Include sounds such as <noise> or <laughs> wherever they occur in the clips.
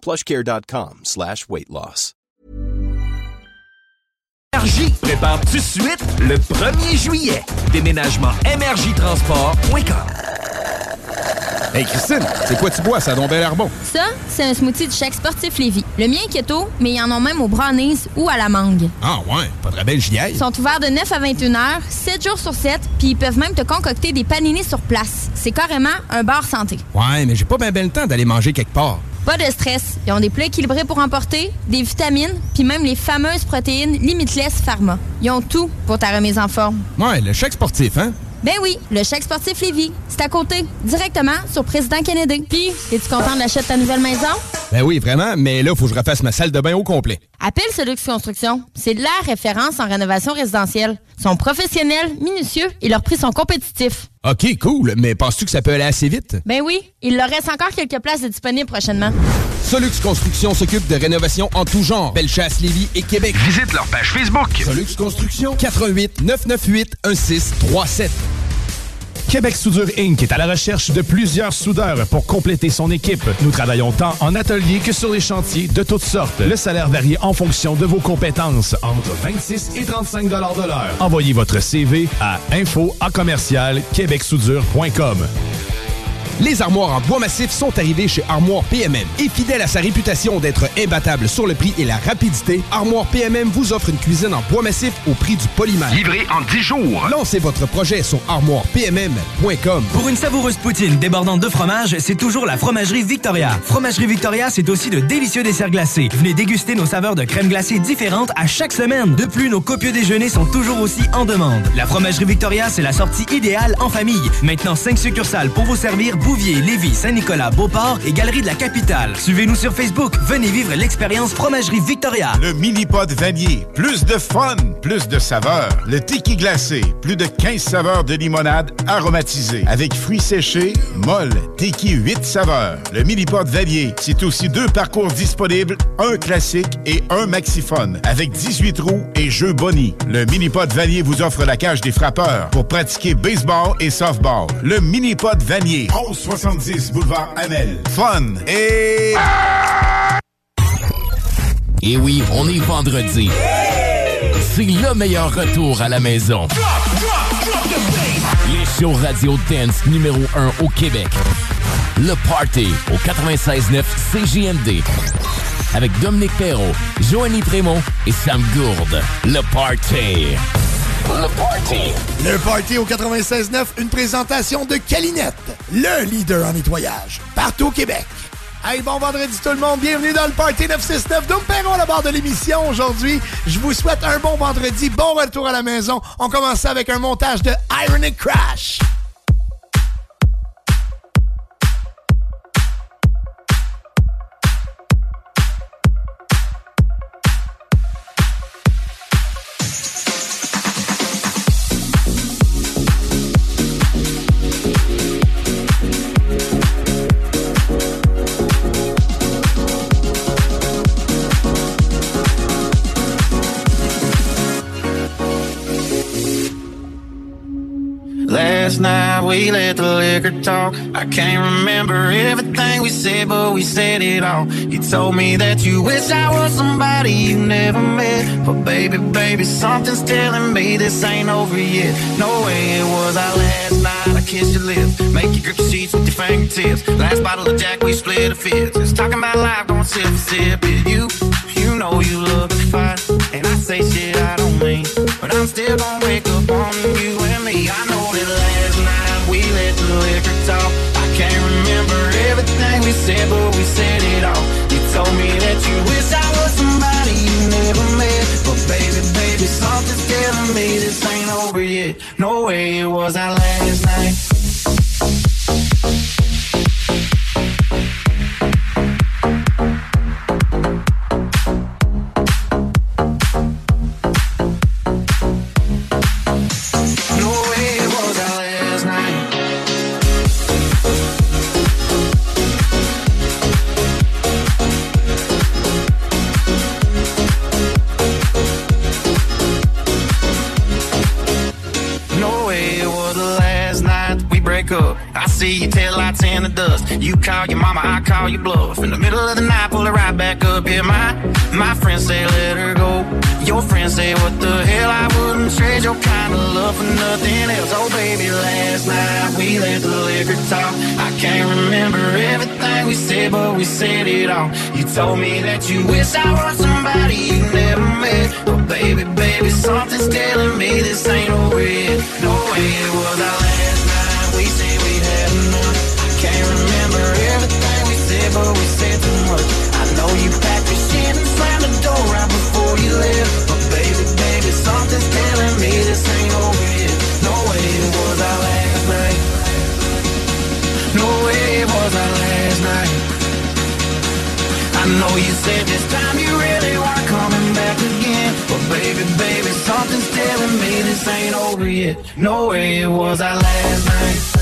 plushcare.com slash weight loss. Énergie prépare tout de suite le 1er juillet. Déménagement MRJTransport.com Hey Christine, c'est quoi tu bois? Ça a donc bien l'air bon. Ça, c'est un smoothie du chèque sportif Lévis. Le mien est keto, mais ils en ont même au brownies ou à la mangue. Ah ouais, pas de belle gilet. Ils sont ouverts de 9 à 21 heures, 7 jours sur 7, puis ils peuvent même te concocter des paninis sur place. C'est carrément un bar santé. Ouais, mais j'ai pas bien ben le temps d'aller manger quelque part. Pas de stress. Ils ont des plats équilibrés pour emporter, des vitamines, puis même les fameuses protéines Limitless Pharma. Ils ont tout pour ta remise en forme. Ouais, le chèque sportif, hein? Ben oui, le chèque sportif Lévis. C'est à côté, directement sur Président Kennedy. Puis, es-tu content de l'achat de ta nouvelle maison? Ben oui, vraiment, mais là, faut que je refasse ma salle de bain au complet. Appelle Solux Construction. C'est la référence en rénovation résidentielle. Ils sont professionnels, minutieux et leurs prix sont compétitifs. OK, cool, mais penses-tu que ça peut aller assez vite? Ben oui, il leur reste encore quelques places de disponibles prochainement. Solux Construction s'occupe de rénovation en tout genre. Bellechasse, Lévis et Québec. Visite leur page Facebook. Solux Construction, 88 998 1637. Québec Soudure Inc. est à la recherche de plusieurs soudeurs pour compléter son équipe. Nous travaillons tant en atelier que sur les chantiers de toutes sortes. Le salaire varie en fonction de vos compétences, entre 26 et 35 de l'heure. Envoyez votre CV à info à commercial québecsoudure.com. Les armoires en bois massif sont arrivées chez Armoire PMM. Et fidèle à sa réputation d'être imbattable sur le prix et la rapidité, Armoire PMM vous offre une cuisine en bois massif au prix du polymère. Livré en 10 jours. Lancez votre projet sur armoirepmm.com. Pour une savoureuse poutine débordante de fromage, c'est toujours la Fromagerie Victoria. Fromagerie Victoria, c'est aussi de délicieux desserts glacés. Venez déguster nos saveurs de crème glacée différentes à chaque semaine. De plus, nos copieux déjeuners sont toujours aussi en demande. La Fromagerie Victoria, c'est la sortie idéale en famille. Maintenant, 5 succursales pour vous servir Bouvier, Lévis, Saint-Nicolas, Beauport et Galerie de la Capitale. Suivez-nous sur Facebook. Venez vivre l'expérience Fromagerie Victoria. Le mini-pod vanier. Plus de fun, plus de saveurs. Le tiki glacé. Plus de 15 saveurs de limonade aromatisée. Avec fruits séchés, molle, tiki 8 saveurs. Le mini-pod vanier. C'est aussi deux parcours disponibles, un classique et un maxiphone. Avec 18 roues et jeux boni. Le mini-pod vanier vous offre la cage des frappeurs pour pratiquer baseball et softball. Le mini-pod vanier. 1170 boulevard Amel. Fun et... Et oui, on est vendredi. C'est le meilleur retour à la maison. Les shows radio dance numéro 1 au Québec. Le Party au 96.9 CJMD. Avec Dominique Perrault, Joanny Prémont et Sam Gourde. Le Party. Le Party. Le Party au 96.9, une présentation de Calinette, le leader en nettoyage, partout au Québec. Hey, bon vendredi tout le monde, bienvenue dans le Party 969. Dom Perron à la barre de l'émission aujourd'hui. Je vous souhaite un bon vendredi, bon retour à la maison. On commence avec un montage de Ironic Crash. we let the liquor talk. I can't remember everything we said, but we said it all. You told me that you wish I was somebody you never met. But baby, baby, something's telling me this ain't over yet. No way it was our last night. I kissed your lips. Make you grip the sheets with your fingertips. Last bottle of Jack, we split a fifth. It's talking about life, going sip a sip. Yeah, you, you know you love to fight. And I say shit I don't mean. But I'm still gonna wake up on you and me. I know that life the liquor talk. I can't remember everything we said, but we said it all. You told me that you wish I was somebody you never met. But baby, baby, something's telling me this ain't over yet. No way it was our last night. See your tail lights in the dust. You call your mama, I call your bluff. In the middle of the night, pull it right back up. Yeah, my my friends say let her go. Your friends say what the hell? I wouldn't trade your kind of love for nothing else. Oh baby, last night we let the liquor talk. I can't remember everything we said, but we said it all. You told me that you wish I was somebody you never met. But baby, baby, something's telling me this ain't over yet. No way it was our last we said much. I know you packed your shit and slammed the door right before you left. But baby, baby, something's telling me this ain't over yet. No way it was our last night. No way it was our last night. I know you said this time you really weren't coming back again. But baby, baby, something's telling me this ain't over yet. No way it was our last night.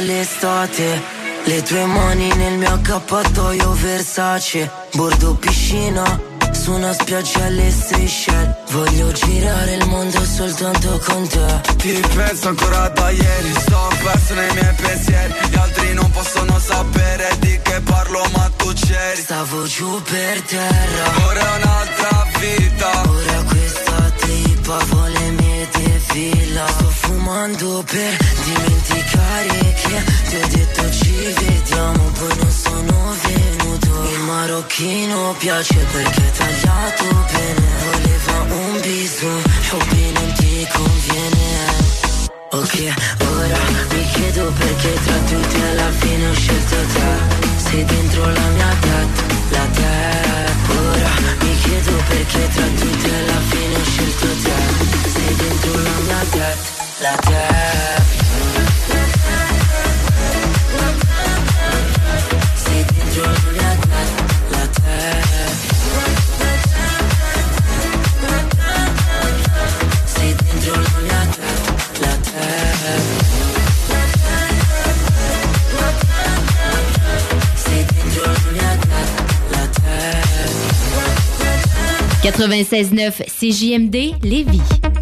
l'estate Le tue mani nel mio accappatoio Versace. sugar cane. 96.9 CJMD Lévis.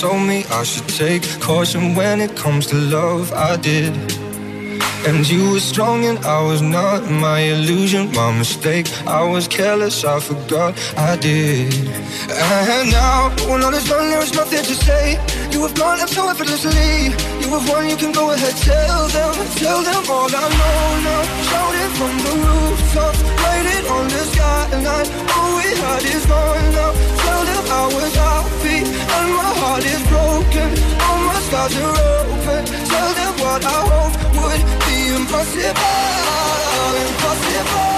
Told me I should take caution when it comes to love. I did. And you were strong and I was not. My illusion, my mistake. I was careless, I forgot I did. And now, when all is done, there is nothing to say. You have gone up so effortlessly. You have won, you can go ahead, tell them, tell them all I know now. Shout it from the rooftops, write it on the Scars are open. Tell them what I hope would be impossible, impossible,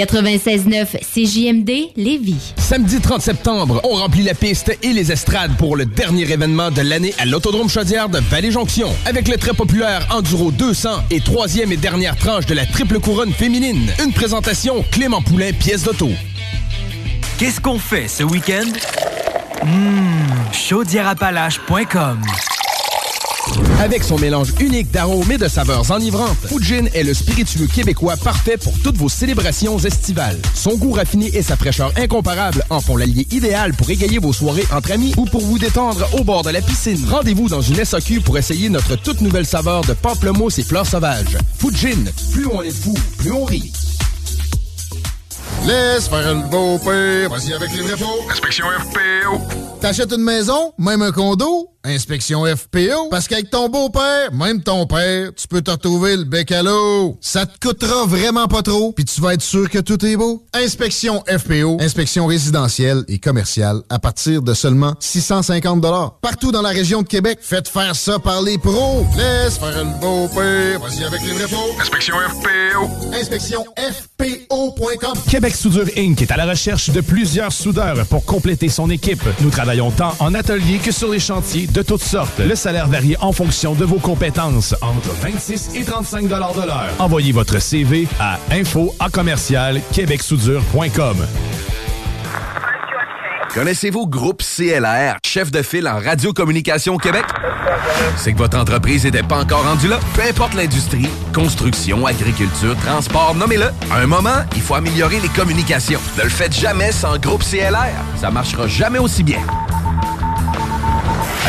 96.9 CJMD Lévis. Samedi 30 septembre, on remplit la piste et les estrades pour le dernier événement de l'année à l'Autodrome Chaudière de Vallée-Jonction. Avec le très populaire Enduro 200 et troisième et dernière tranche de la triple couronne féminine. Une présentation Clément Poulain, pièce d'auto. Qu'est-ce qu'on fait ce week-end? Mmh, chaudièreappalaches.com Avec son mélange unique d'arômes et de saveurs enivrantes, Fujin est le spiritueux québécois parfait pour toutes vos célébrations estivales. Son goût raffiné et sa fraîcheur incomparable en font l'allié idéal pour égayer vos soirées entre amis ou pour vous détendre au bord de la piscine. Rendez-vous dans une SAQ pour essayer notre toute nouvelle saveur de pamplemousse et fleurs sauvages. Fujin, plus on est fou, plus on rit. Laisse faire le beau père. Vas-y avec les vrais. Inspection FPO. T'achètes une maison, même un condo? Inspection FPO. Parce qu'avec ton beau-père, même ton père, tu peux te retrouver le bec à l'eau. Ça te coûtera vraiment pas trop, puis tu vas être sûr que tout est beau. Inspection FPO. Inspection résidentielle et commerciale à partir de seulement 650 Partout dans la région de Québec, faites faire ça par les pros. Laisse faire le beau-père. Vas-y avec les vrais. Inspection FPO. Inspection FPO.com. Québec Soudure Inc. est à la recherche de plusieurs soudeurs pour compléter son équipe. Nous travaillons tant en atelier que sur les chantiers de toutes sortes. Le salaire varie en fonction de vos compétences, entre 26 et 35 de l'heure. Envoyez votre CV à info à commercial québecsoudure.com. Connaissez-vous Groupe CLR, chef de file en radiocommunication au Québec? C'est que votre entreprise n'était pas encore rendue là? Peu importe l'industrie, construction, agriculture, transport, nommez-le. À un moment, il faut améliorer les communications. Ne le faites jamais sans Groupe CLR. Ça marchera jamais aussi bien.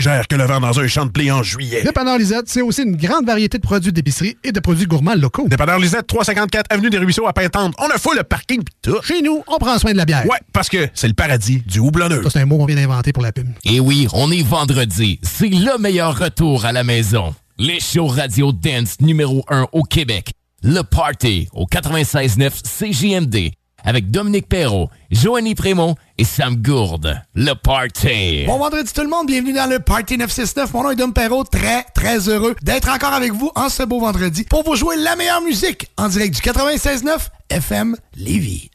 que le vent dans un champ de blé en juillet. Dépanneur Lisette, c'est aussi une grande variété de produits d'épicerie et de produits gourmands locaux. Dépanneur Lisette, 354 Avenue des Ruisseaux à Pintante. On a fou le parking pis tout. Chez nous, on prend soin de la bière. Ouais, parce que c'est le paradis du houblonneux. Ça, c'est un mot qu'on vient d'inventer pour la pub. Et oui, on est vendredi. C'est le meilleur retour à la maison. Les shows radio dance numéro 1 au Québec. Le Party au 96.9 CJMD avec Dominique Perrault, Joanny Prémont et Sam Gourde. Le Party. Bon vendredi tout le monde, bienvenue dans le Party 969. Mon nom est Dom Perrault, très très heureux d'être encore avec vous en ce beau vendredi pour vous jouer la meilleure musique en direct du 96.9 FM Lévis.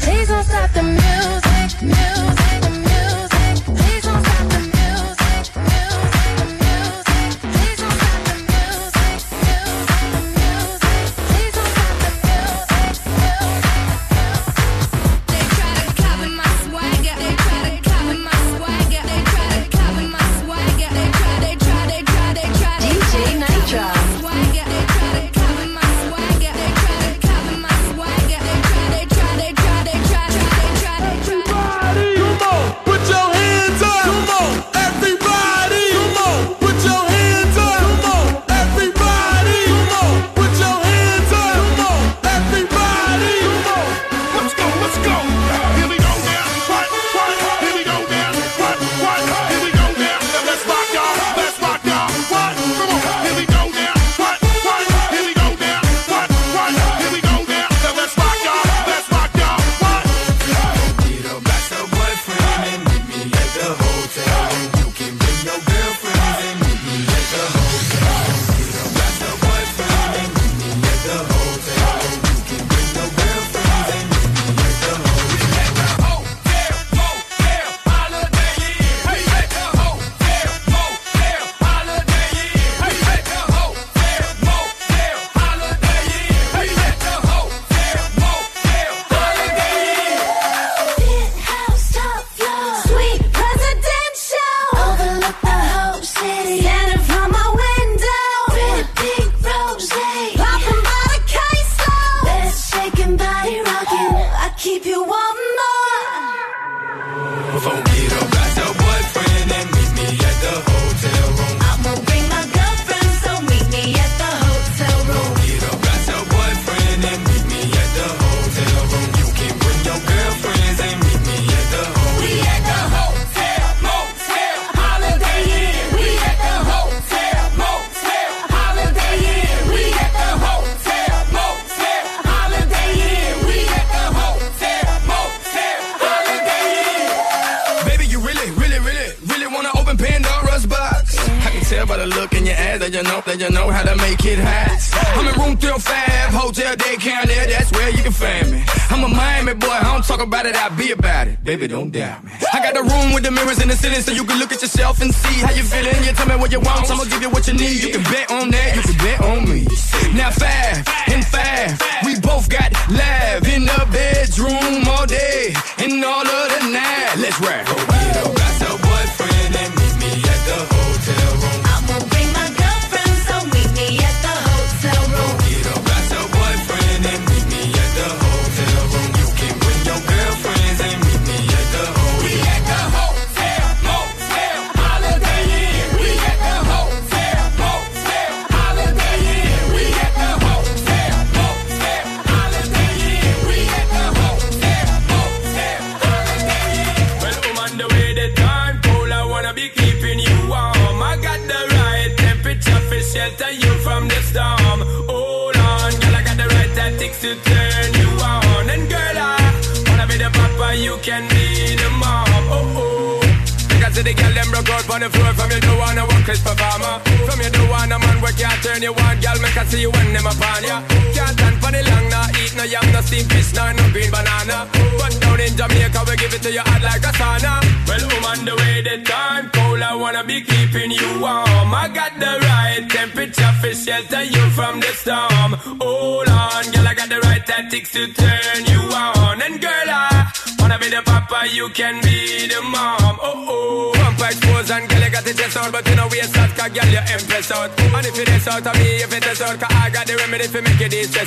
Please don't stop the music, music, the music.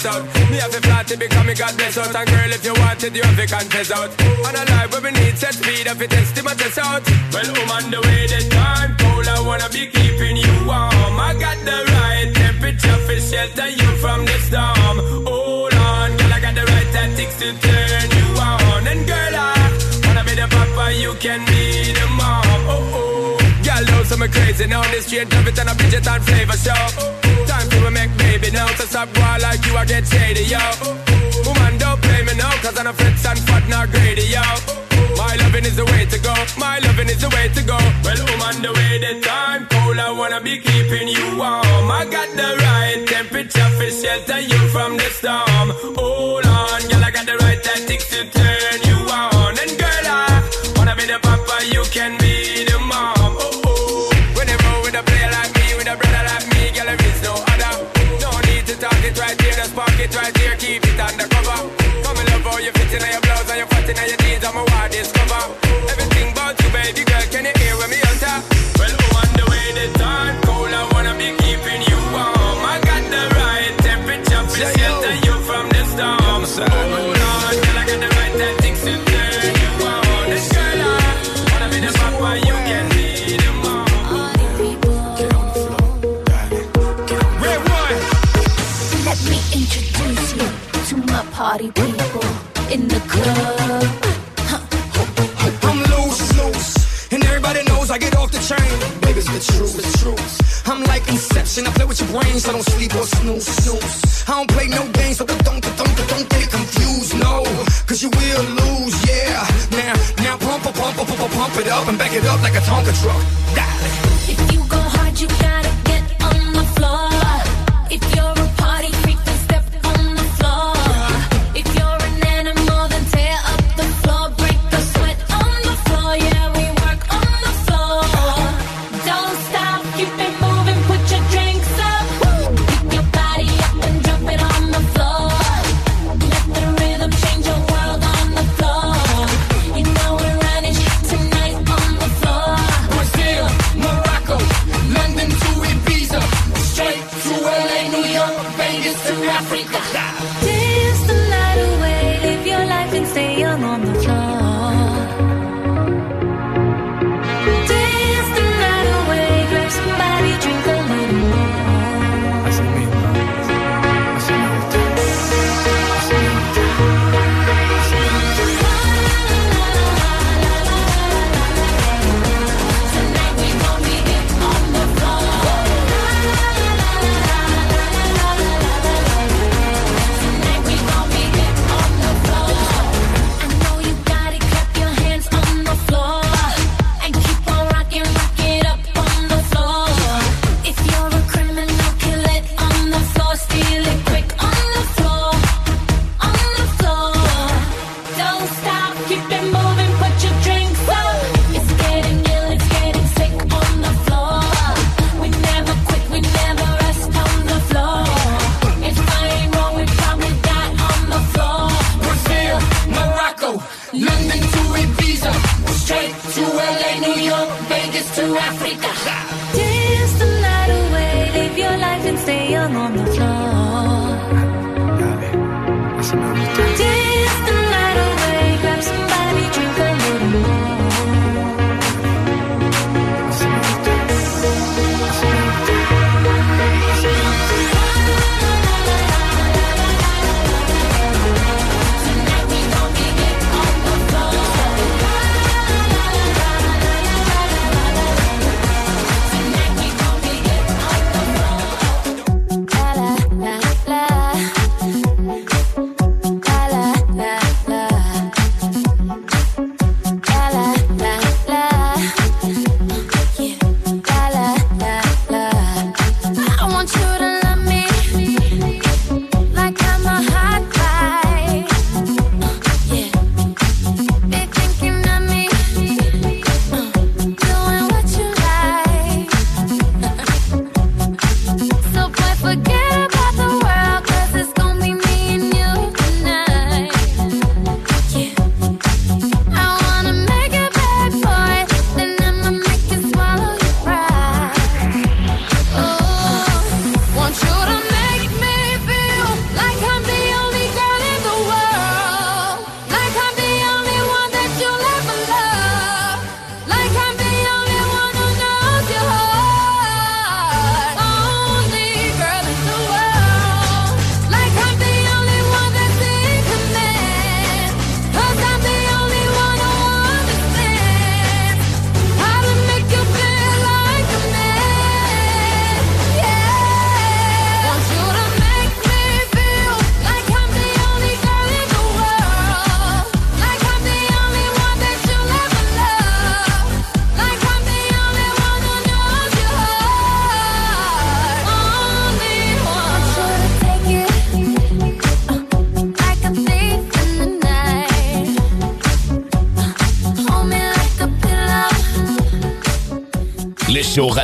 out. Me have a flat because me God bless out. And girl, if you want it, you have to confess out. And a life where we need set speed up, it test my test out. Well, I'm on the way, the time cold. I wanna be keeping you warm. I got the right temperature for shelter you from the storm. Hold on, girl, I got the right tactics to turn you on. And girl, I wanna be the papa, you can be the mom. Oh, oh. Girl, those so me crazy now. This straight love it and I Bridget and flavor show. Oh top wall like you, I get shady, yo. Woman, don't play me now, cause I'm a flex and fat, not greedy, yo. My loving is the way to go, my loving is the way to go. Well, woman, the way the time cold, I wanna be keeping you warm. I got the right temperature for shelter you from the storm. Hold on, girl, I got the right tactics it right here, keep it undercover. Come in love how you fit in your blouse and your fat in your jeans, I'm a wild discover. Everything about you, baby girl, can it brains, I don't sleep or snooze. snooze. I don't play no games, so don't, don't, don't get it confused, no. Cause you will lose, yeah. Now, now pump, pump, pump, pump, pump it up and back it up like a Tonka truck. Die.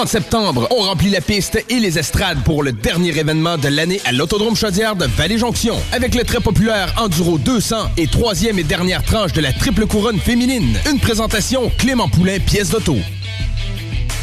30 septembre, on remplit la piste et les estrades pour le dernier événement de l'année à l'Autodrome Chaudière de Vallée-Jonction. Avec le très populaire Enduro 200 et troisième et dernière tranche de la triple couronne féminine. Une présentation Clément Poulin, pièce d'auto.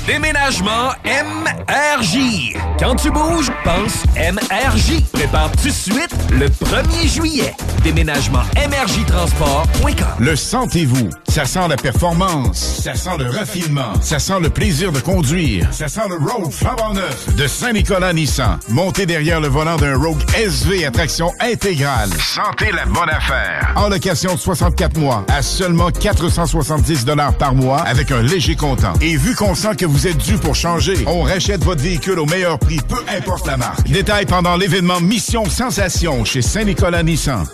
Déménagement MRJ. Quand tu bouges, pense MRJ. Prépare tout de suite le 1er juillet. Déménagement MRJ Transport.com. Le sentez-vous? Ça sent la performance. Ça sent le raffinement. Ça sent le plaisir de conduire. Ça sent le Rogue flambant neuf de Saint-Nicolas Nissan. Montez derrière le volant d'un Rogue SV à traction intégrale. Sentez la bonne affaire. En location de 64 mois à seulement 470 par mois avec un léger comptant. Et vu qu'on sent que vous êtes dû pour changer, on rachète votre véhicule au meilleur prix, peu importe la marque. Détail pendant l'événement Mission Sensation chez Saint-Nicolas Nissan.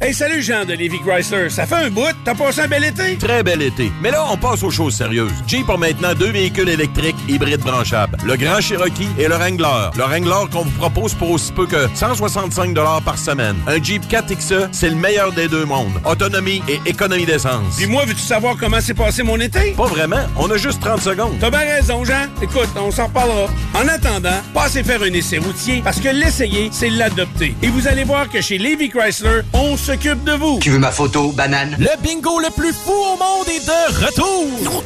Hey, salut Jean de Lévi Chrysler. Ça fait un bout. T'as passé un bel été? Très bel été. Mais là, on passe aux choses sérieuses. Jeep a maintenant deux véhicules électriques hybrides branchables. Le Grand Cherokee et le Wrangler. Le Wrangler qu'on vous propose pour aussi peu que 165 par semaine. Un Jeep 4XE, c'est le meilleur des deux mondes. Autonomie et économie d'essence. Puis moi, veux-tu savoir comment s'est passé mon été? Pas vraiment. On a juste 30 secondes. T'as bien raison, Jean. Écoute, on s'en reparlera. En attendant, passez faire un essai routier parce que l'essayer, c'est l'adopter. Et vous allez voir que chez Lévi Chrysler, on s'occupe de vous. Tu veux ma photo, banane? Le bingo le plus fou au monde est de retour!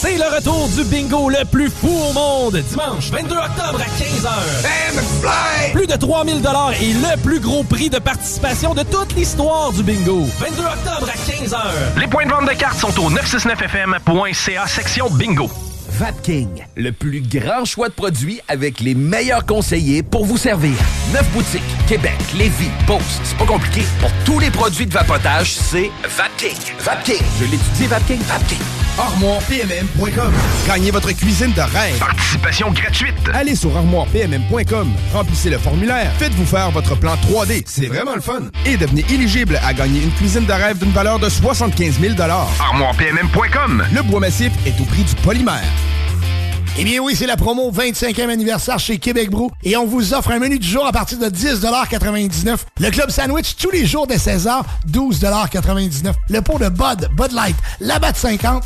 C'est le retour du bingo le plus fou au monde, dimanche 22 octobre à 15h. Plus de 3000 dollars et le plus gros prix de participation de toute l'histoire du bingo. 22 octobre à 15h. Les points de vente de cartes sont au 969fm.ca section bingo. Vapking, le plus grand choix de produits avec les meilleurs conseillers pour vous servir. Neuf boutiques, Québec, Lévis, Beauce. C'est pas compliqué. Pour tous les produits de vapotage, c'est Vapking. Vapking. Je l'étudie, Vapking. Vapking. ArmoirePMM.com. Gagnez votre cuisine de rêve. Participation gratuite. Allez sur ArmoirePMM.com. Remplissez le formulaire. Faites-vous faire votre plan 3D. C'est vraiment le fun. Et devenez éligible à gagner une cuisine de rêve d'une valeur de 75 000 ArmoirePMM.com. Le bois massif est au prix du polymère. Eh bien oui, c'est la promo 25e anniversaire chez Québec Brou et on vous offre un menu du jour à partir de 10,99 Le club sandwich tous les jours dès 16h, 12,99 Le pot de Bud, Bud Light, la batte 50,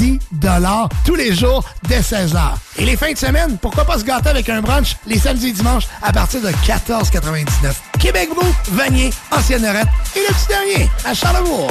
10 tous les jours dès 16h. Et les fins de semaine, pourquoi pas se gâter avec un brunch les samedis et dimanches à partir de 14,99 Québec Brou, Vanier, Ancienne Norette et le petit dernier à Charlebourg.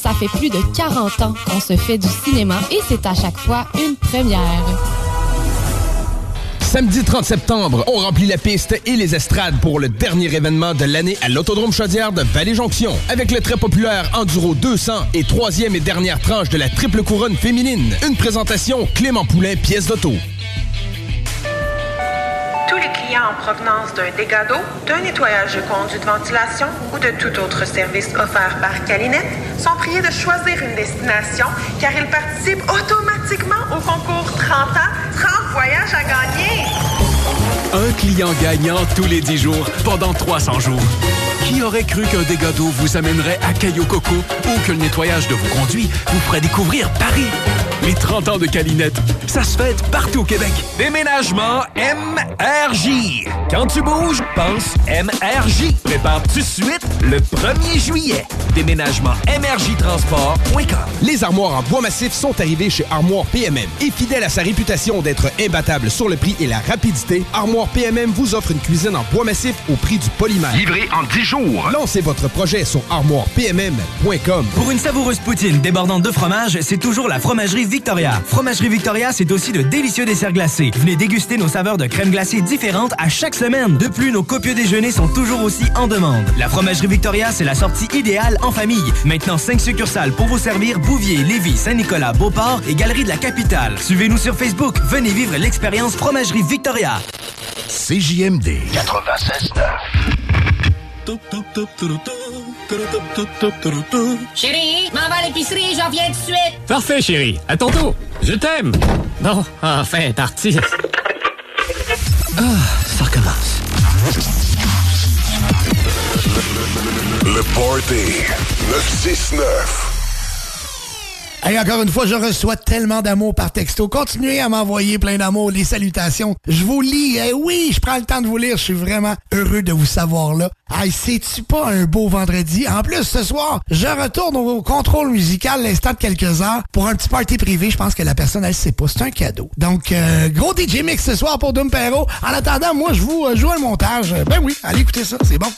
Fait plus de 40 ans qu'on se fait du cinéma et c'est à chaque fois une première. Samedi 30 septembre, on remplit la piste et les estrades pour le dernier événement de l'année à l'Autodrome Chaudière de Vallée-Jonction. Avec le très populaire Enduro 200 et troisième et dernière tranche de la triple couronne féminine. Une présentation Clément Poulain, pièce d'auto. Tous les clients en provenance d'un dégât d'eau, d'un nettoyage de conduits de ventilation ou de tout autre service offert par Calinette sont priés de choisir une destination car ils participent automatiquement au concours 30 ans, 30 voyages à gagner. Un client gagnant tous les 10 jours pendant 300 jours. Qui aurait cru qu'un dégât d'eau vous amènerait à Caillou Coco ou que le nettoyage de vos conduits vous ferait découvrir Paris? Les 30 ans de Calinette, ça se fête partout au Québec. Déménagement MRJ. Quand tu bouges, pense MRJ. Prépare tout de suite le 1er juillet. Déménagement MRJtransport.com. Les armoires en bois massif sont arrivées chez Armoire PMM. Et fidèle à sa réputation d'être imbattable sur le prix et la rapidité, Armoire PMM vous offre une cuisine en bois massif au prix du polymère. Livré en 10 jours. Lancez votre projet sur armoirepmm.com. Pour une savoureuse poutine débordante de fromage, c'est toujours la Fromagerie Victoria. Fromagerie Victoria, c'est aussi de délicieux desserts glacés. Venez déguster nos saveurs de crème glacée différentes à chaque semaine. De plus, nos copieux déjeuners sont toujours aussi en demande. La Fromagerie Victoria, c'est la sortie idéale en famille. Maintenant, 5 succursales pour vous servir Bouvier, Lévis, Saint-Nicolas, Beauport et Galerie de la Capitale. Suivez-nous sur Facebook. Venez vivre l'expérience Fromagerie Victoria. CJMD 96.9. Chérie, m'en va à l'épicerie, j'en viens tout de suite. Parfait, chérie. À tantôt. Je t'aime. Bon, enfin, parti. Ah, ça recommence. Le Party 969. Hey, encore une fois, je reçois tellement d'amour par texto. Continuez à m'envoyer plein d'amour, les salutations. Je vous lis. Eh oui, je prends le temps de vous lire. Je suis vraiment heureux de vous savoir là. Hey, c'est-tu pas un beau vendredi? En plus, ce soir, je retourne au contrôle musical l'instant de quelques heures pour un petit party privé. Je pense que la personne, elle sait pas. C'est un cadeau. Donc, euh, gros DJ Mix ce soir pour Doom Perro. En attendant, moi, je vous euh, joue un montage. Ben oui, allez écouter ça. C'est bon.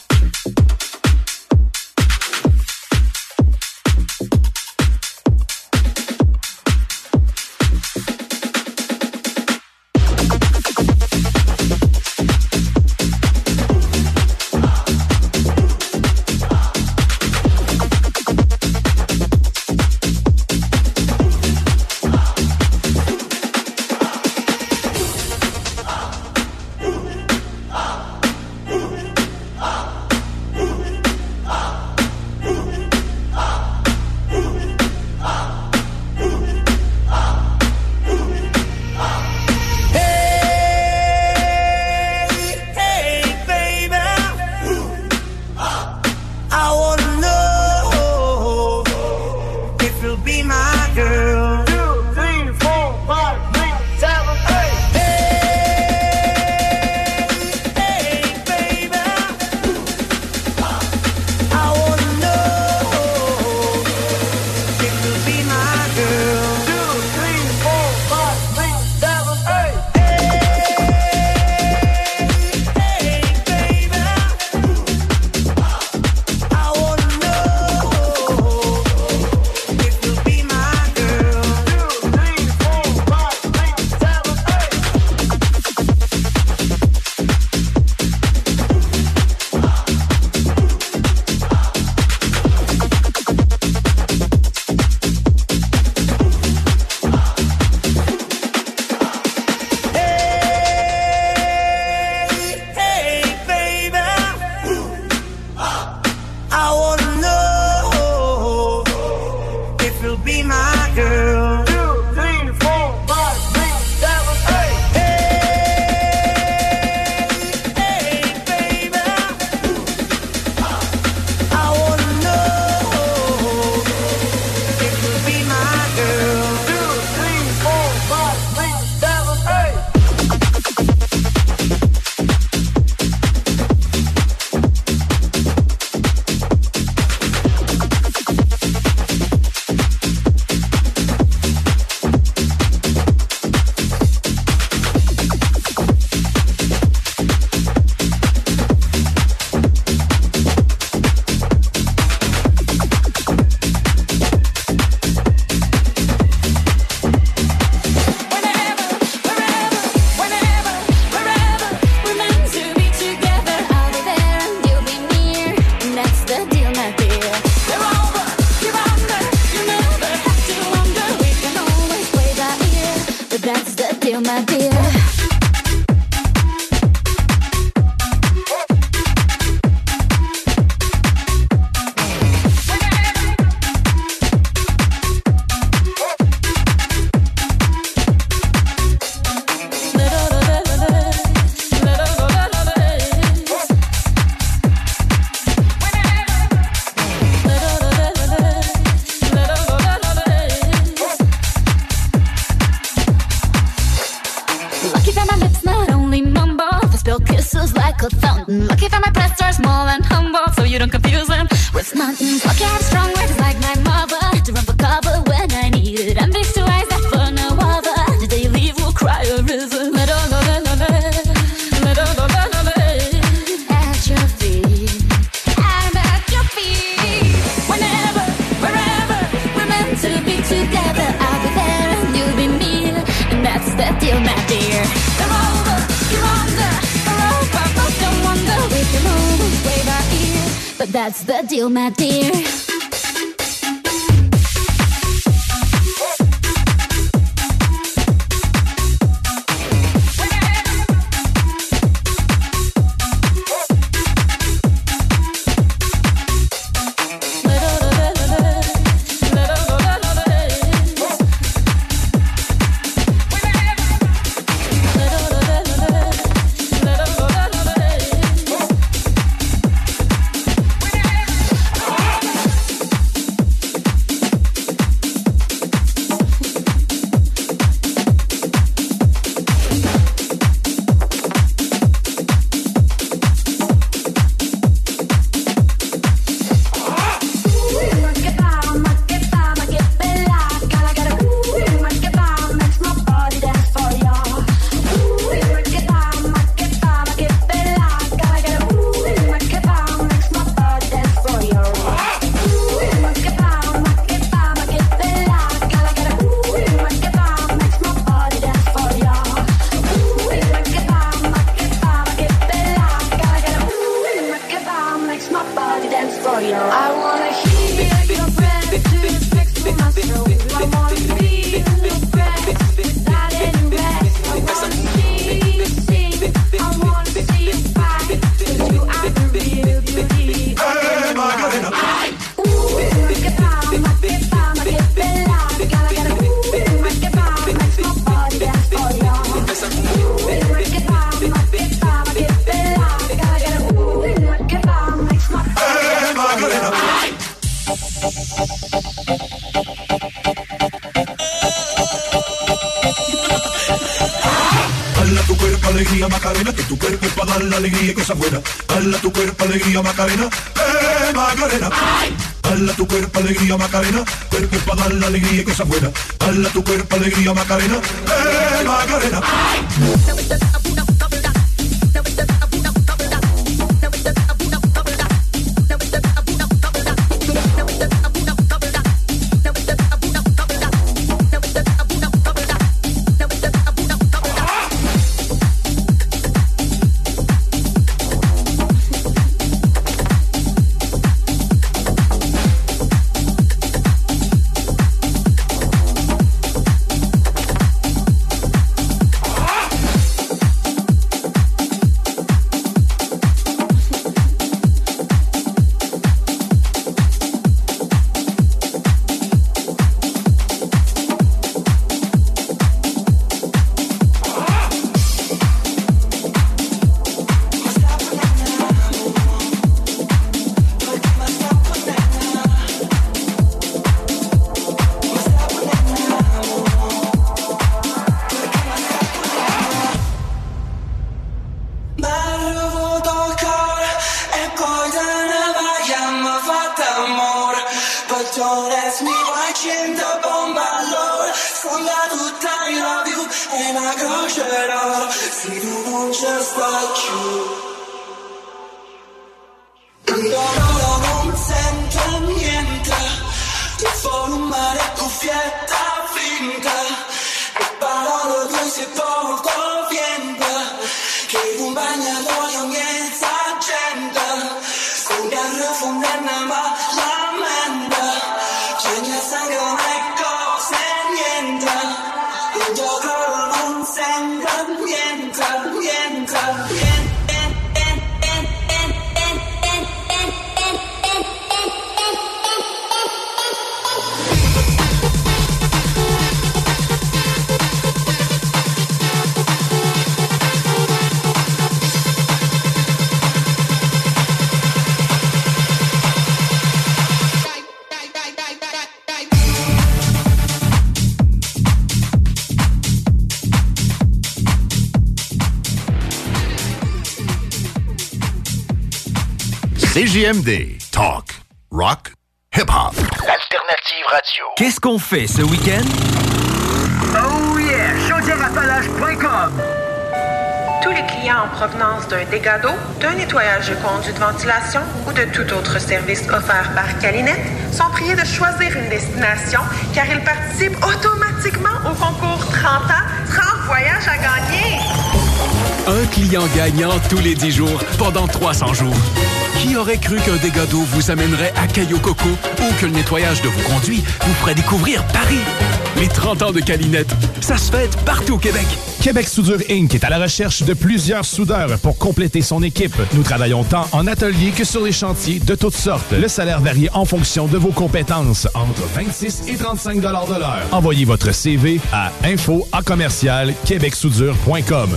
Hala tu cuerpo alegría Macarena, que tu cuerpo para dar la alegría y cosas buenas. Hala tu cuerpo alegría Macarena, eh Macarena. Hala tu cuerpo alegría Macarena, cuerpo para dar la alegría y cosas buenas. Hala tu cuerpo alegría Macarena, eh Macarena. Ay. Qu'on fait ce week-end? Oh yeah! Chaudièreappalaches.com Tous les clients en provenance d'un dégât d'eau, d'un nettoyage de conduits de ventilation ou de tout autre service offert par Calinette sont priés de choisir une destination car ils participent automatiquement au concours 30 ans, 30 voyages à gagner. Un client gagnant tous les 10 jours pendant 300 jours. Qui aurait cru qu'un dégât d'eau vous amènerait à Cayo Coco ou que le nettoyage de vos conduits vous ferait découvrir Paris? Les 30 ans de Calinette, ça se fête partout au Québec. Québec Soudure Inc. est à la recherche de plusieurs soudeurs pour compléter son équipe. Nous travaillons tant en atelier que sur les chantiers de toutes sortes. Le salaire varie en fonction de vos compétences, entre 26 et 35 de l'heure. Envoyez votre CV à info à commercial québecsoudure.com.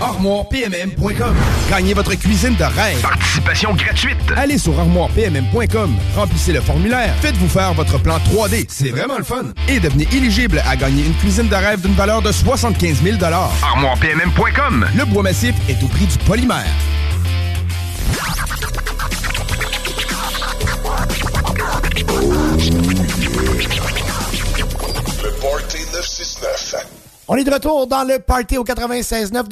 ArmoirePMM.com. Gagnez votre cuisine de rêve. Participation gratuite. Allez sur armoirepmm.com, remplissez le formulaire, faites-vous faire votre plan 3D, c'est vraiment le fun. Et devenez éligible à gagner une cuisine de rêve d'une valeur de 75 000 ArmoirePMM.com. Le bois massif est au prix du polymère. Le Party 969. On est de retour dans le party au 96.9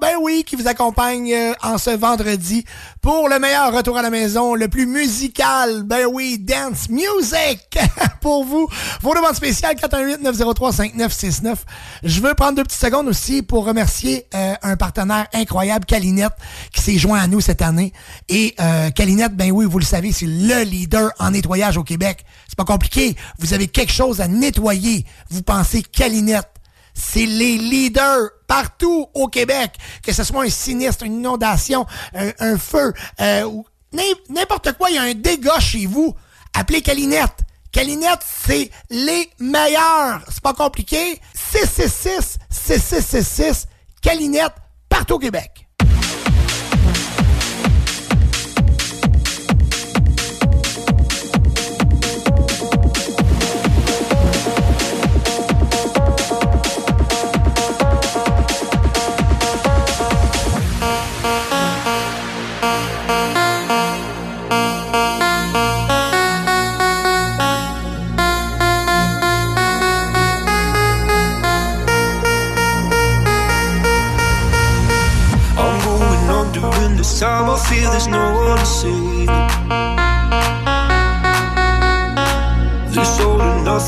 Ben oui, qui vous accompagne euh, en ce vendredi pour le meilleur retour à la maison, le plus musical, ben oui, dance music <laughs> pour vous. Vos demandes spéciales 418-903-5969. Je veux prendre deux petites secondes aussi pour remercier euh, un partenaire incroyable, Calinette, qui s'est joint à nous cette année. Et euh, Calinette, ben oui, vous le savez, c'est le leader en nettoyage au Québec. C'est pas compliqué. Vous avez quelque chose à nettoyer. Vous pensez Calinette c'est les leaders partout au Québec, que ce soit un sinistre, une inondation, un, un feu, euh, ou n'im- n'importe quoi, il y a un dégât chez vous, appelez Calinette. Calinette, c'est les meilleurs. C'est pas compliqué. 666 6666 Calinette, partout au Québec.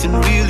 nothing real.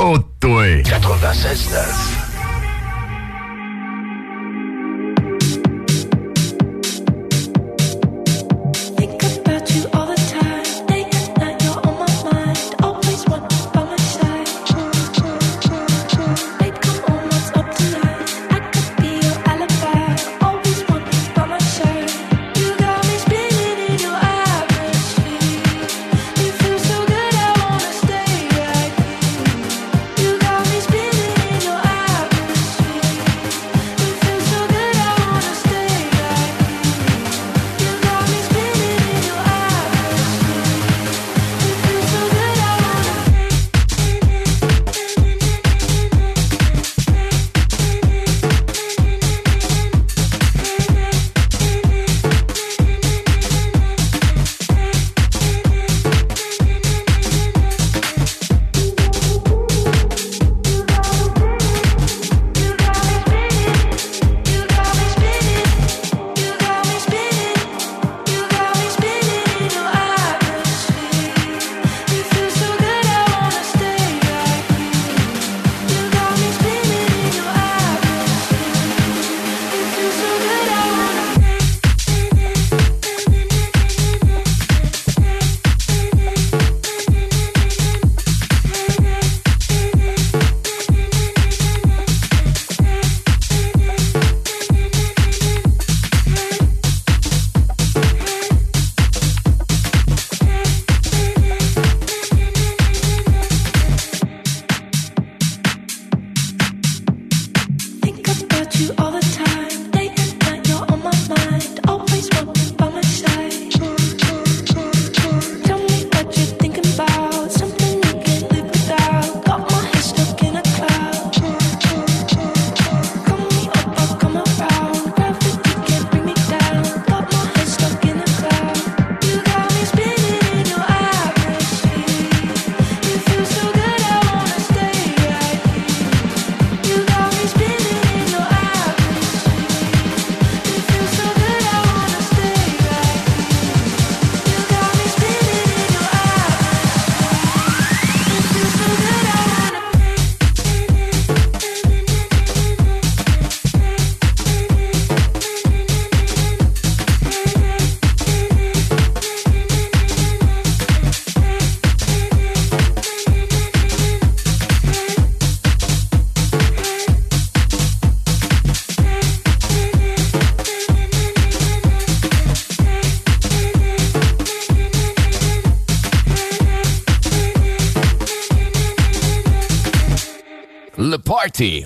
Oh, toi. 96.9.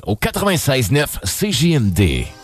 au 96-9 CGMD.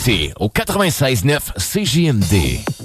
Party au 96.9 CJMD.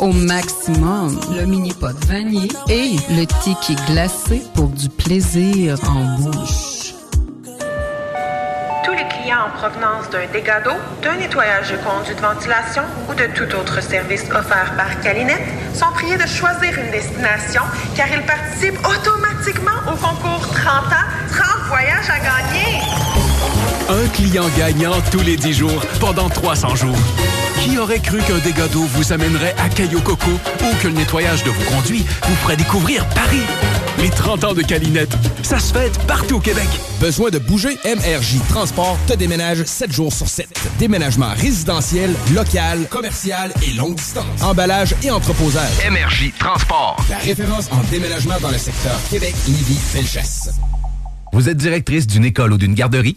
Au maximum, le mini pot vanille et le tiki glacé pour du plaisir en bouche. Tous les clients en provenance d'un dégât d'eau, d'un nettoyage de conduits de ventilation ou de tout autre service offert par Calinette sont priés de choisir une destination car ils participent automatiquement au concours 30 ans, 30 voyages à gagner. Un client gagnant tous les 10 jours pendant 300 jours. Qui aurait cru qu'un dégât d'eau vous amènerait à Caillou Coco ou que le nettoyage de vos conduits vous ferait découvrir Paris? Les 30 ans de Calinette, ça se fête partout au Québec. Besoin de bouger? MRJ Transport te déménage 7 jours sur 7. Déménagement résidentiel, local, commercial et longue distance. Emballage et entreposage. Énergie Transport. La référence en déménagement dans le secteur Québec, Lévis, Felchasse. Vous êtes directrice d'une école ou d'une garderie?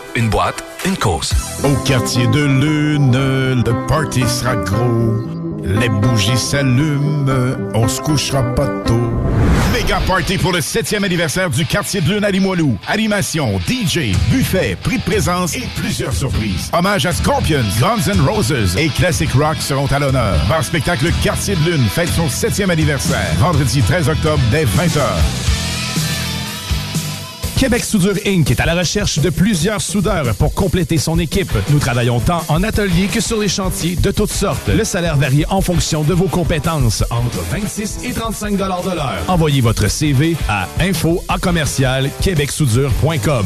une boîte, une cause. Au quartier de lune, le party sera gros. Les bougies s'allument, on se couchera pas tôt. Méga party pour le 7e anniversaire du quartier de lune à Limoilou. Animation, DJ, buffet, prix de présence et plusieurs surprises. Hommage à Scorpions, Guns N' Roses et Classic Rock seront à l'honneur. Bar spectacle Quartier de lune fête son 7e anniversaire. Vendredi 13 octobre dès 20h. Québec Soudure Inc. est à la recherche de plusieurs soudeurs pour compléter son équipe. Nous travaillons tant en atelier que sur les chantiers de toutes sortes. Le salaire varie en fonction de vos compétences, entre 26 et 35 de l'heure. Envoyez votre CV à info à commercial québecsoudure.com.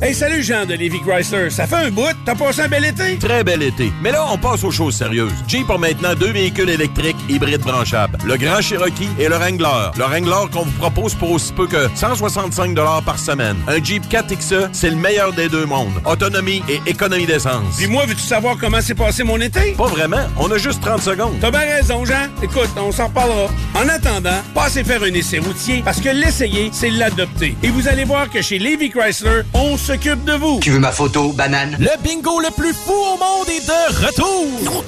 Hey, salut Jean de Lévis Chrysler. Ça fait un bout. T'as passé un bel été? Très bel été. Mais là, on passe aux choses sérieuses. Jeep a maintenant deux véhicules électriques hybrides branchables. Le Grand Cherokee et le Wrangler. Le Wrangler qu'on vous propose pour aussi peu que 165 par semaine. Un Jeep 4XE, c'est le meilleur des deux mondes. Autonomie et économie d'essence. Puis moi, veux-tu savoir comment s'est passé mon été? Pas vraiment. On a juste 30 secondes. T'as bien raison, Jean. Écoute, on s'en reparlera. En attendant, passez faire un essai routier parce que l'essayer, c'est l'adopter. Et vous allez voir que chez Lévis Chrysler, on s'occupe de vous. Tu veux ma photo, banane? Le bingo le plus fou au monde est de retour!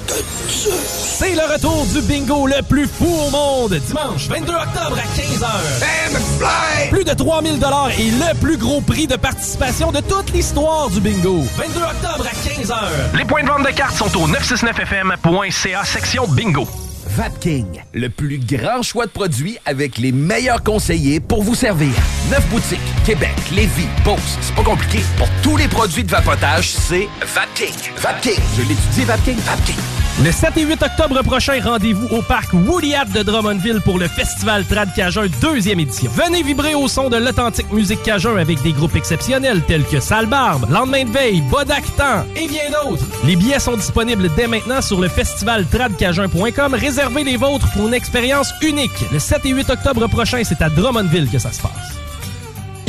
C'est le retour du bingo le plus fou au monde, dimanche 22 octobre à 15h. Plus de 3000 dollars et le plus gros prix de participation de toute l'histoire du bingo. 22 octobre à 15h. Les points de vente de cartes sont au 969fm.ca section bingo. Vapking, le plus grand choix de produits avec les meilleurs conseillers pour vous servir. Neuf boutiques, Québec, Lévis, Beauce, c'est pas compliqué. Pour tous les produits de vapotage, c'est Vapking. Vapking, je l'étudie, Vapking, Vapking. Le 7 et 8 octobre prochain, rendez-vous au parc Woodyard de Drummondville pour le Festival Trad Cajun deuxième édition. Venez vibrer au son de l'authentique musique Cajun avec des groupes exceptionnels tels que Sale Barbe, Lendemain de veille, Bodactan et bien d'autres. Les billets sont disponibles dès maintenant sur le festivaltradcajun.com. Réservez les vôtres pour une expérience unique. Le 7 et 8 octobre prochain, c'est à Drummondville que ça se passe.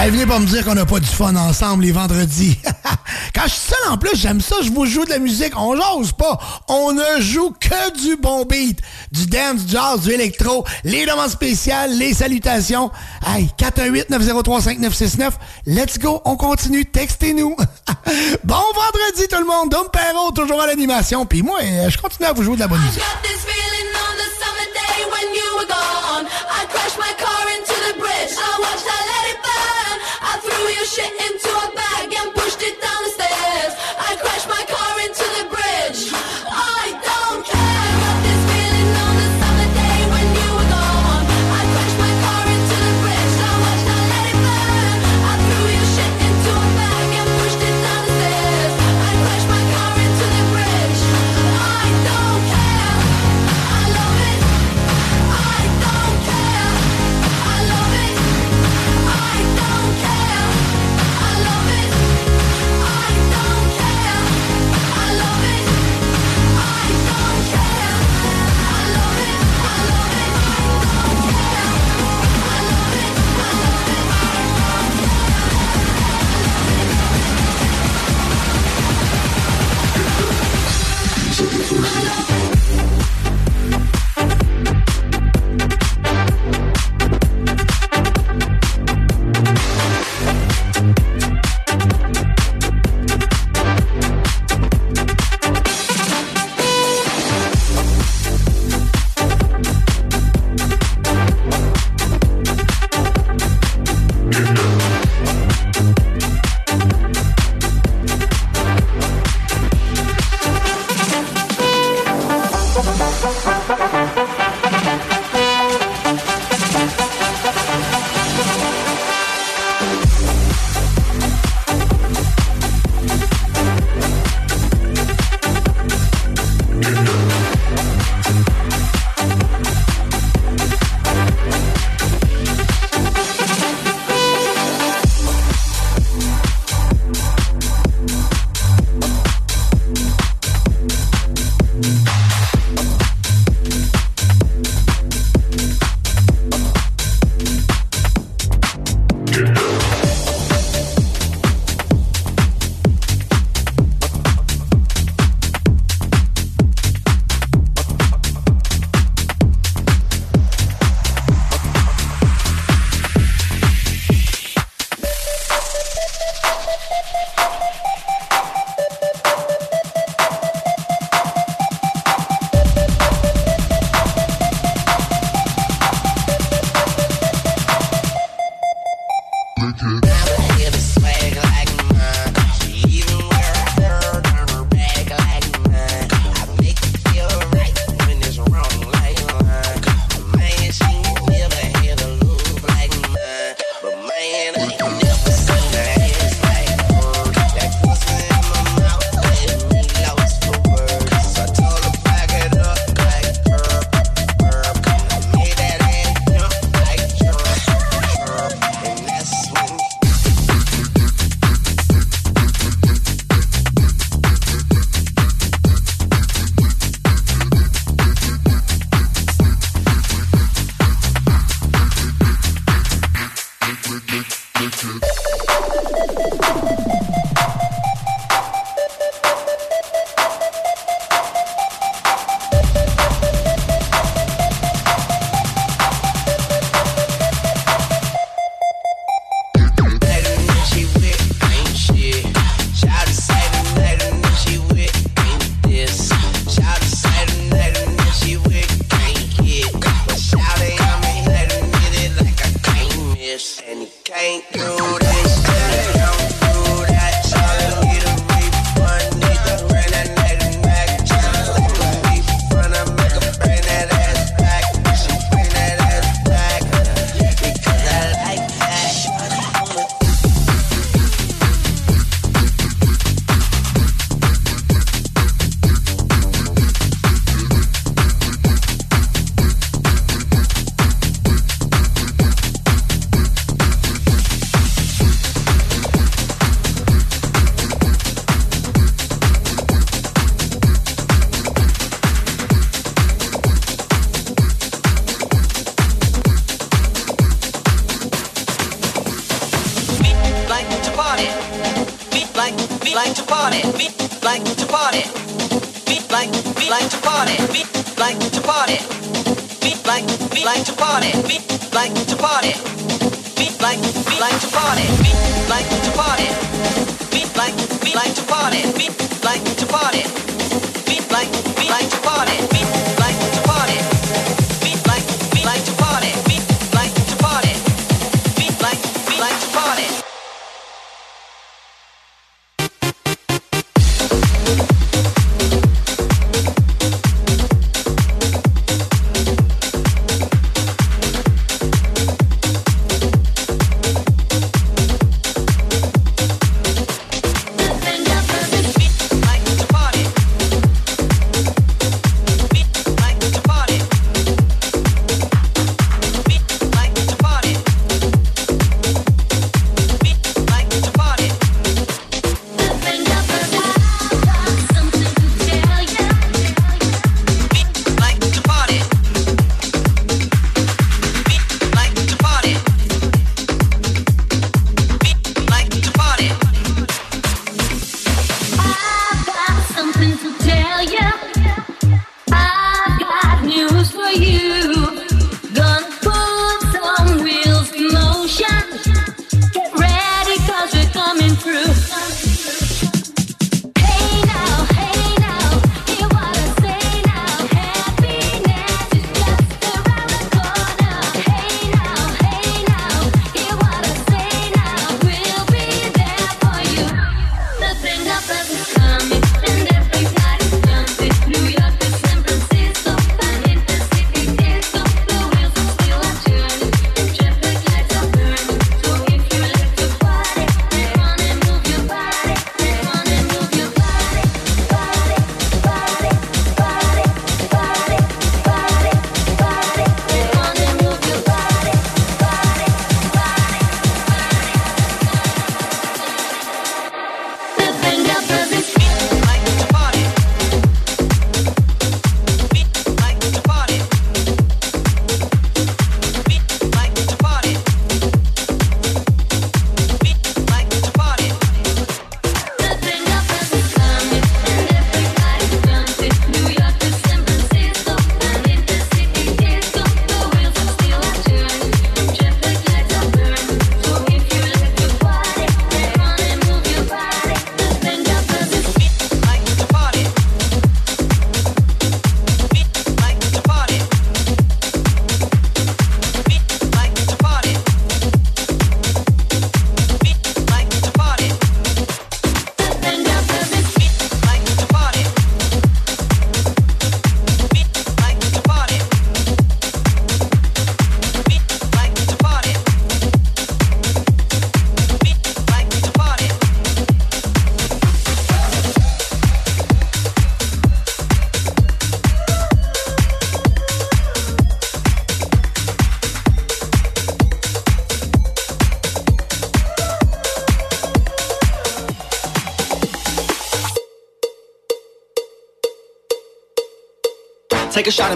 Hey, venez pas me dire qu'on n'a pas du fun ensemble les vendredis. <laughs> Quand je suis seul en plus, j'aime ça, je vous joue de la musique. On jase pas. On ne joue que du bon beat. Du dance, du jazz, du électro, les demandes spéciales, les salutations. Hey, 418-903-5969. Let's go, on continue. Textez-nous. <laughs> bon vendredi tout le monde. Dom Perrault, toujours à l'animation. Puis moi, euh, je continue à vous jouer de la bonne musique. this feeling on the summer day when you were gone. I crashed my car into a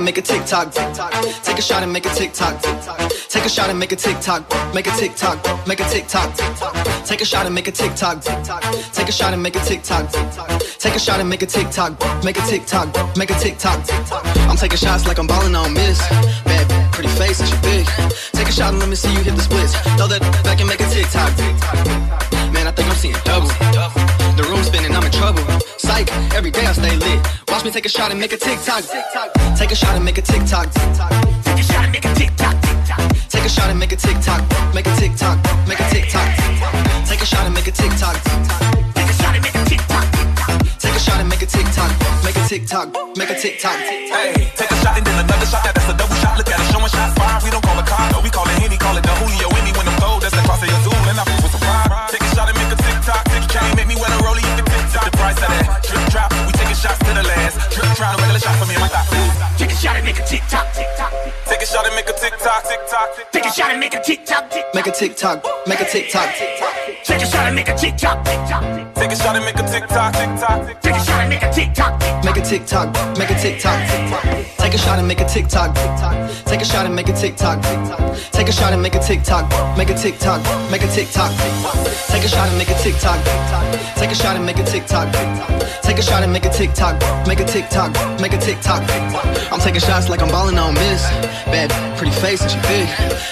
and make a TikTok. Take a shot and make a TikTok. Take a shot and make a TikTok. Make a TikTok. Make a TikTok. Take a shot and make a TikTok. Take a shot and make a TikTok. Take a shot and make a TikTok. Make a TikTok. Make a TikTok. I'm taking shots like I'm balling on miss. Bad, pretty face and she big. Take a shot and let me see you hit the splits. Throw that back and make a TikTok. Man, I think I'm seeing double. The room spinning, I'm in trouble. Psych, every day I stay lit. Watch me take a shot and make a TikTok. Take a shot and make a TikTok. Take a shot and make a TikTok. Take a shot and make a TikTok. Make a TikTok. Make a TikTok. Take a shot and make a TikTok. Take a shot and make a TikTok. Take a shot and make a TikTok. Make a TikTok. Make a TikTok. Hey, take a shot and then another shot. That's a double shot. Look at it, showing shots fired. We don't call it condo. We call it Henny, call it the Julio. Any when I'm cold, that's the cross of your Zoom. trying to regular shot for me and my thoughts. Take a shot and make a tick tock, tick tock. Take a shot and make a tick tock, tick tock. Take a shot and make a tick tock, tick Make a tick tock, make a tick tock, tick tock. Take a shot and make a tick tock, tick tock. Take a shot and make a tick tock, tick tock. Take a shot and make a tick tock, make a tick tock, make a tick tock, tick tock. Take a shot and make a TikTok. Take a shot and make a TikTok. Take a shot and make a TikTok. Make a TikTok. Make a TikTok. Take a shot and make a TikTok. Take a shot and make a TikTok. Take a shot and make a TikTok. Make a TikTok. Make a TikTok. I'm taking shots like I'm balling on miss. Bad, pretty face and she big.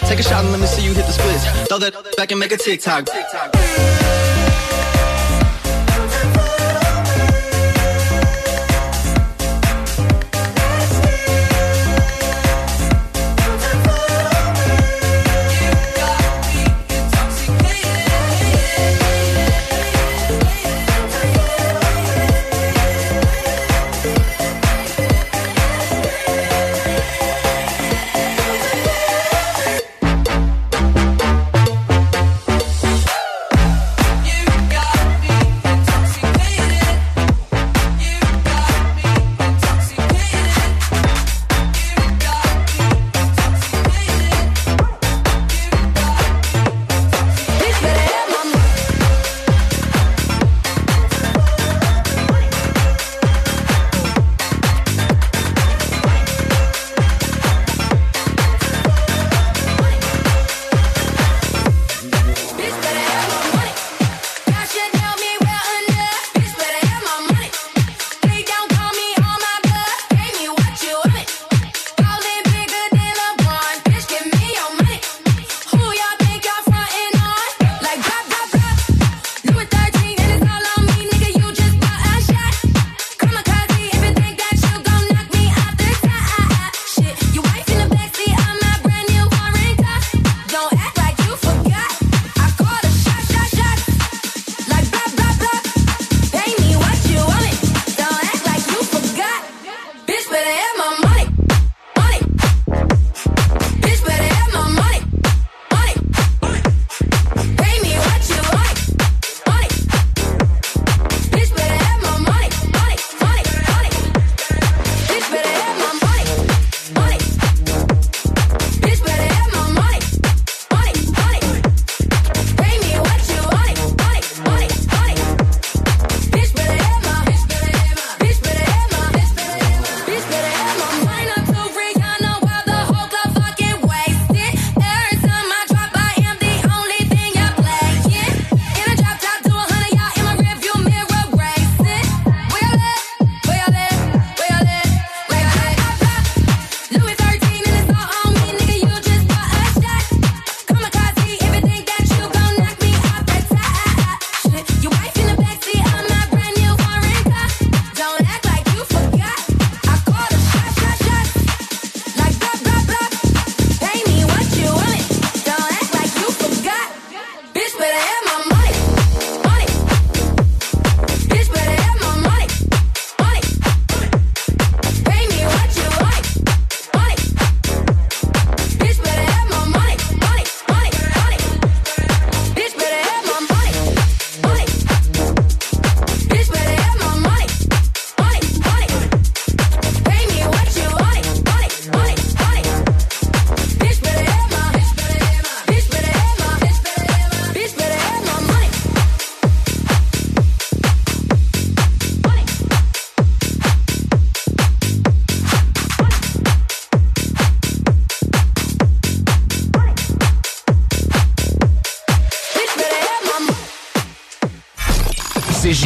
Take a shot and let me see you hit the splits. Throw that back and make a TikTok.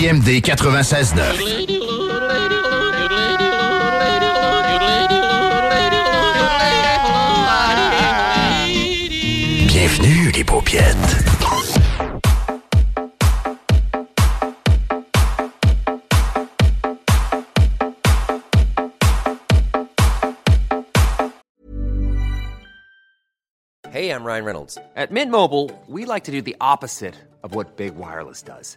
CJMD 96.9. Bienvenue, les paupiètes. Hey, I'm Ryan Reynolds. At Mint Mobile, we like to do the opposite of what Big Wireless does.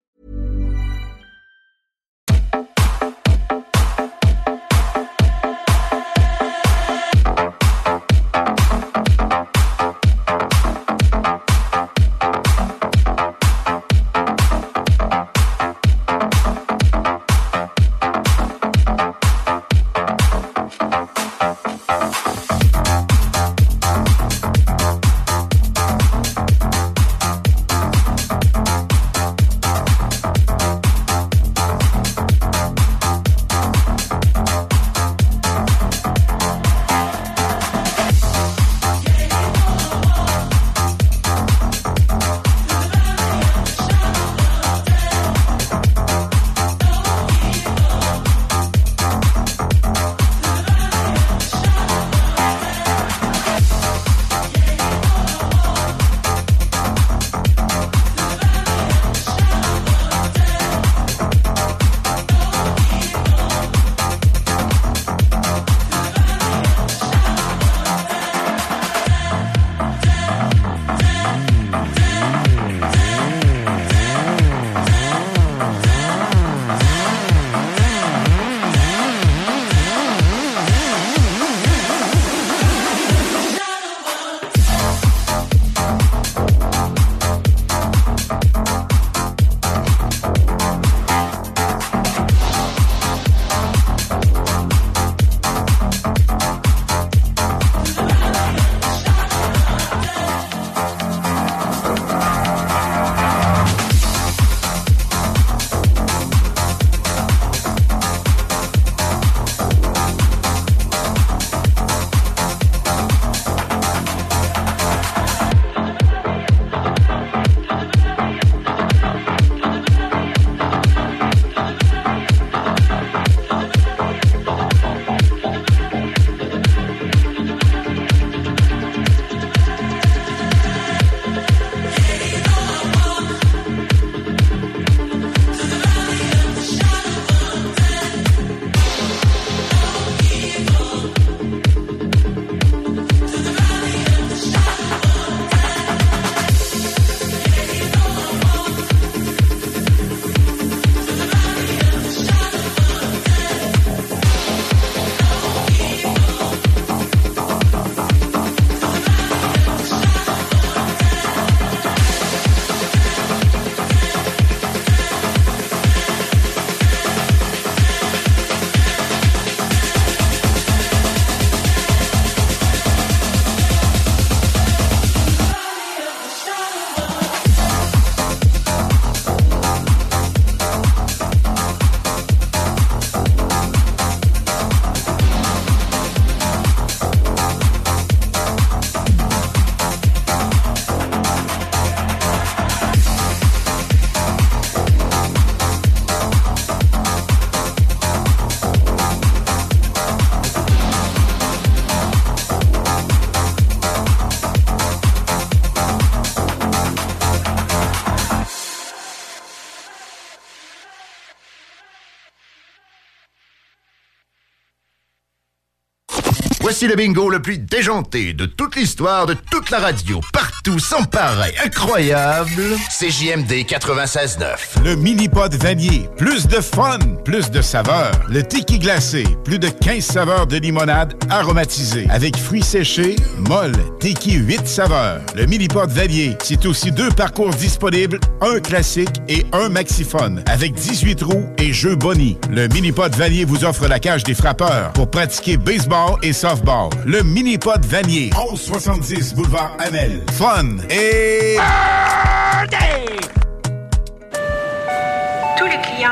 Le bingo le plus déjanté de toute l'histoire de toute la radio. Partout, sans pareil, incroyable. CJMD 96.9. Le mini-pod vanier. Plus de fun, plus de saveurs. Le tiki glacé. Plus de 15 saveurs de limonade aromatisée. Avec fruits séchés, molle, tiki 8 saveurs. Le mini-pod vanier. C'est aussi deux parcours disponibles, un classique et un maxiphone. Avec 18 roues et jeux boni. Le mini-pod vanier vous offre la cage des frappeurs pour pratiquer baseball et softball. Le mini-pod vanier. 1170 boulevard Amel. Fun et...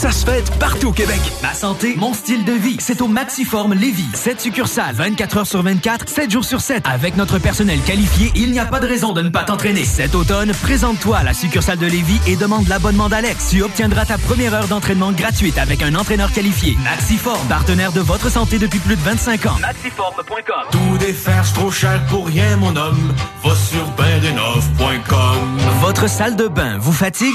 ça se fête partout au Québec. Ma santé, mon style de vie, c'est au Maxiform Lévis. 7 succursales, 24 heures sur 24, 7 jours sur 7. Avec notre personnel qualifié, il n'y a pas de raison de ne pas t'entraîner. Cet automne, présente-toi à la succursale de Lévis et demande l'abonnement d'Alex. Tu obtiendras ta première heure d'entraînement gratuite avec un entraîneur qualifié. Maxiform, partenaire de votre santé depuis plus de 25 ans. Maxiform.com Tout défaire, c'est trop cher pour rien, mon homme. Va sur bendenov.com. Votre salle de bain vous fatigue?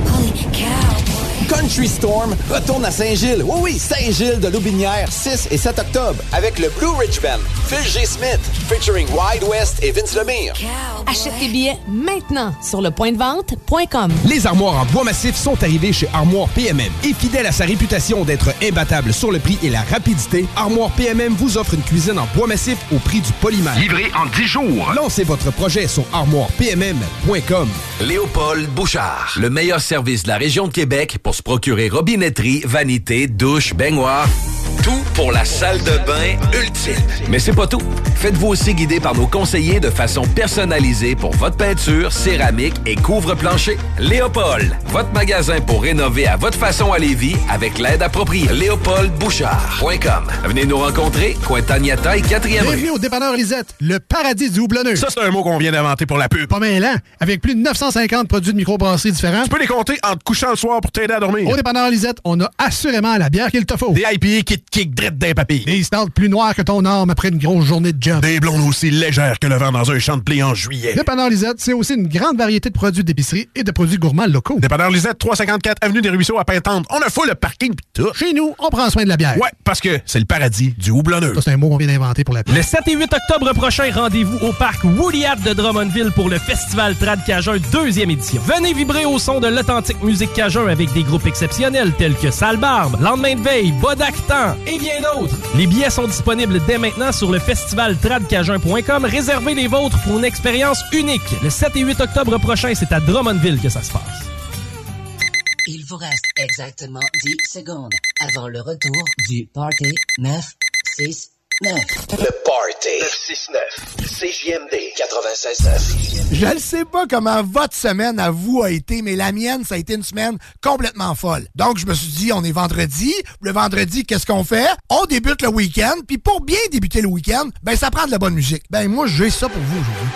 Country Storm retourne à Saint-Gilles. Oui, oui, Saint-Gilles de Loubinière, 6 et 7 octobre, avec le Blue Ridge Band, Phil G. Smith, featuring Wide West et Vince Lemire. Achète tes billets maintenant sur le point de vente.com. Les armoires en bois massif sont arrivées chez Armoire PMM. Et fidèle à sa réputation d'être imbattable sur le prix et la rapidité, Armoire PMM vous offre une cuisine en bois massif au prix du polymère. Livré en 10 jours. Lancez votre projet sur armoirepmm.com. Léopold Bouchard, le meilleur service de la région de Québec pour se procurer robinetterie, vanité, douche, baignoire. Tout pour la salle de bain ultime. Mais c'est pas tout. Faites-vous aussi guider par nos conseillers de façon personnalisée pour votre peinture, céramique et couvre-plancher. Léopold, votre magasin pour rénover à votre façon à Lévis avec l'aide appropriée. LéopoldBouchard.com. Venez nous rencontrer, Cointagnata et 4e rue. Bienvenue au dépanneur Lisette, le paradis du houblonneux. Ça, c'est un mot qu'on vient d'inventer pour la pub. Pas mal, hein? Avec plus de 950 produits de microbrasserie différents. Tu peux les compter en te couchant le soir pour t'aider à dormir. Au dépanneur Lisette, on a assurément la bière qu'il te faut. Des IPA qui te kick drette d'un papier. Des stouts plus noirs que ton arme après une grosse journée de job. Des blondes aussi légères que le vent dans un champ de blé en juillet. Dépanneur Lisette, c'est aussi une grande variété de produits d'épicerie et de produits gourmands locaux. Dépanneur Lisette, 354 Avenue des Ruisseaux à Pintante. On a full le parking pis tout. Chez nous, on prend soin de la bière. Ouais, parce que c'est le paradis du houblonneux. Ça, c'est un mot qu'on vient d'inventer pour la Le 7 et 8 octobre prochain, rendez-vous au parc Woodyard de Drummondville pour le Festival Trad Cajun deuxième édition. Venez vibrer au son de l'authentique musique Cajun avec des groupes exceptionnels tels que Sale Barbe, Lendemain de veille, Bodactan et bien d'autres. Les billets sont disponibles dès maintenant sur le festivaltradcajun.com. Réservez les vôtres pour une expérience unique. Le 7 et 8 octobre prochain, c'est à Drummondville que ça se passe. Il vous reste exactement 10 secondes avant le retour du Party 969. Le Party 969. CJMD 96.9. Je ne sais pas comment votre semaine à vous a été, mais la mienne, ça a été une semaine complètement folle. Donc, je me suis dit, on est vendredi. Le vendredi, qu'est-ce qu'on fait? On débute le week-end. Puis pour bien débuter le week-end, ben, ça prend de la bonne musique. Ben, moi, j'ai ça pour vous aujourd'hui.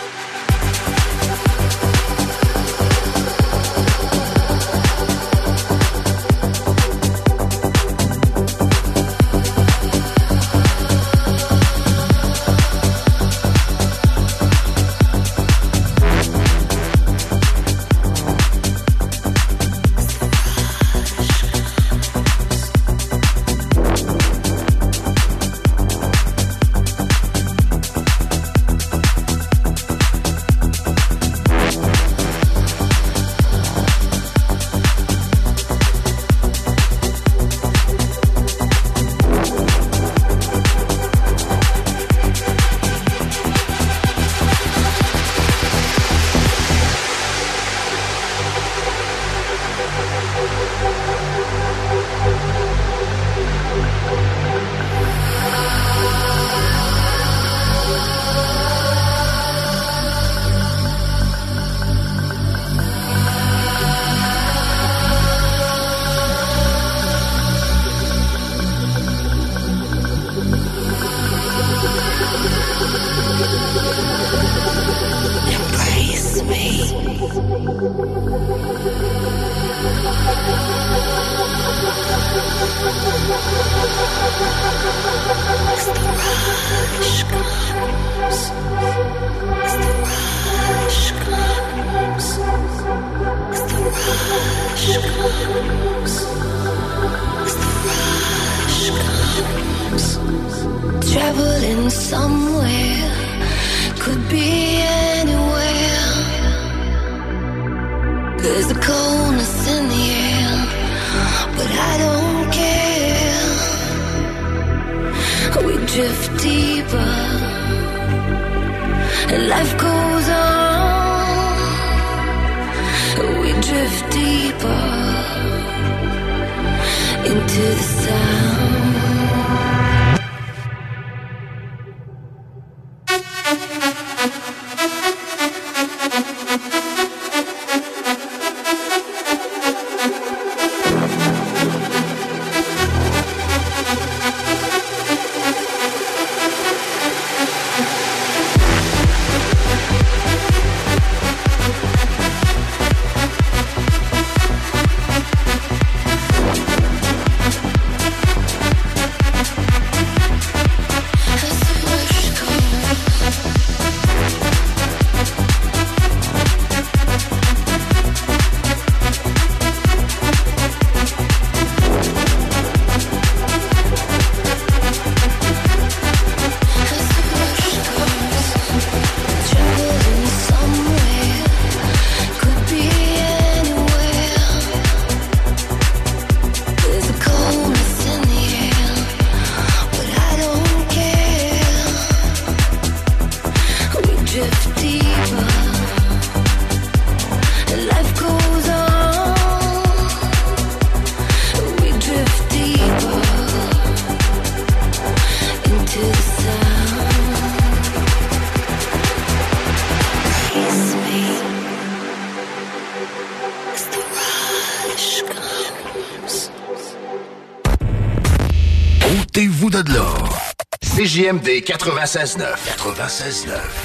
CJMD 96.9. 96.9.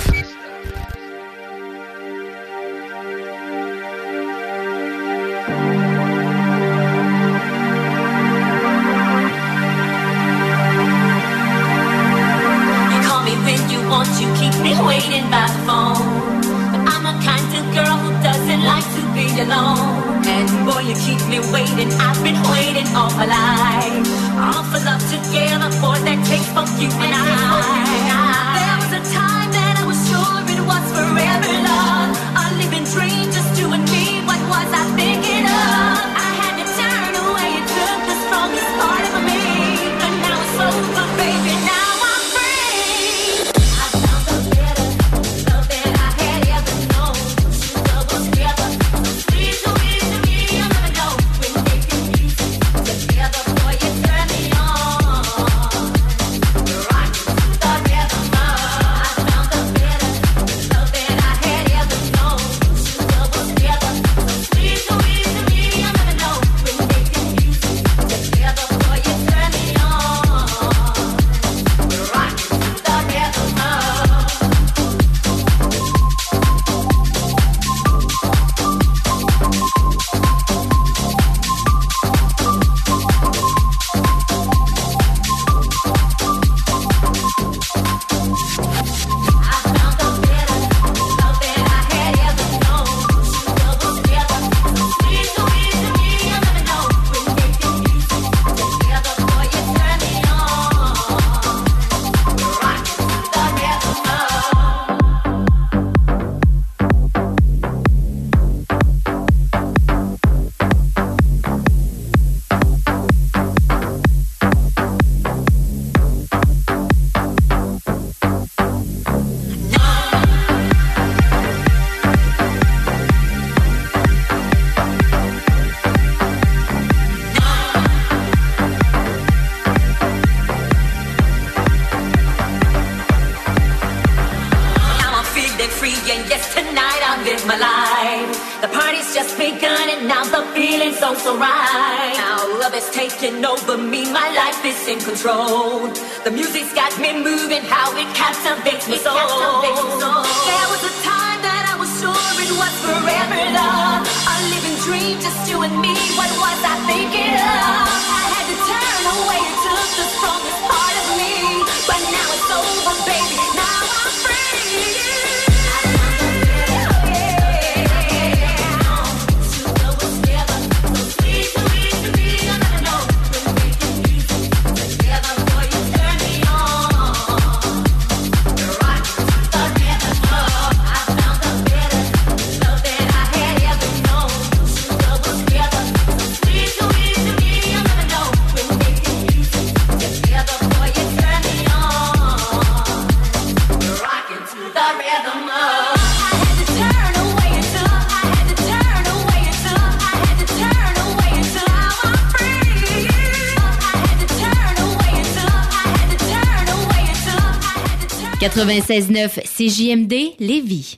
96.9 CJMD Lévis.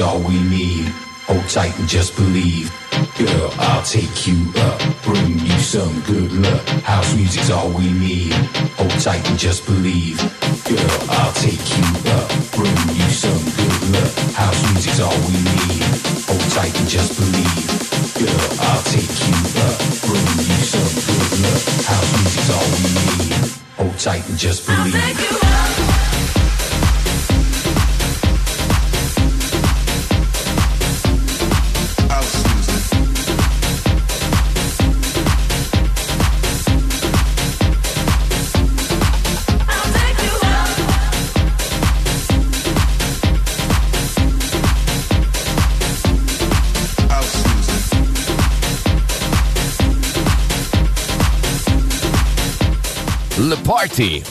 All we need. Hold tight and just believe. Girl, I'll take you up, bring you some good luck. House music's all we need. Hold tight and just believe.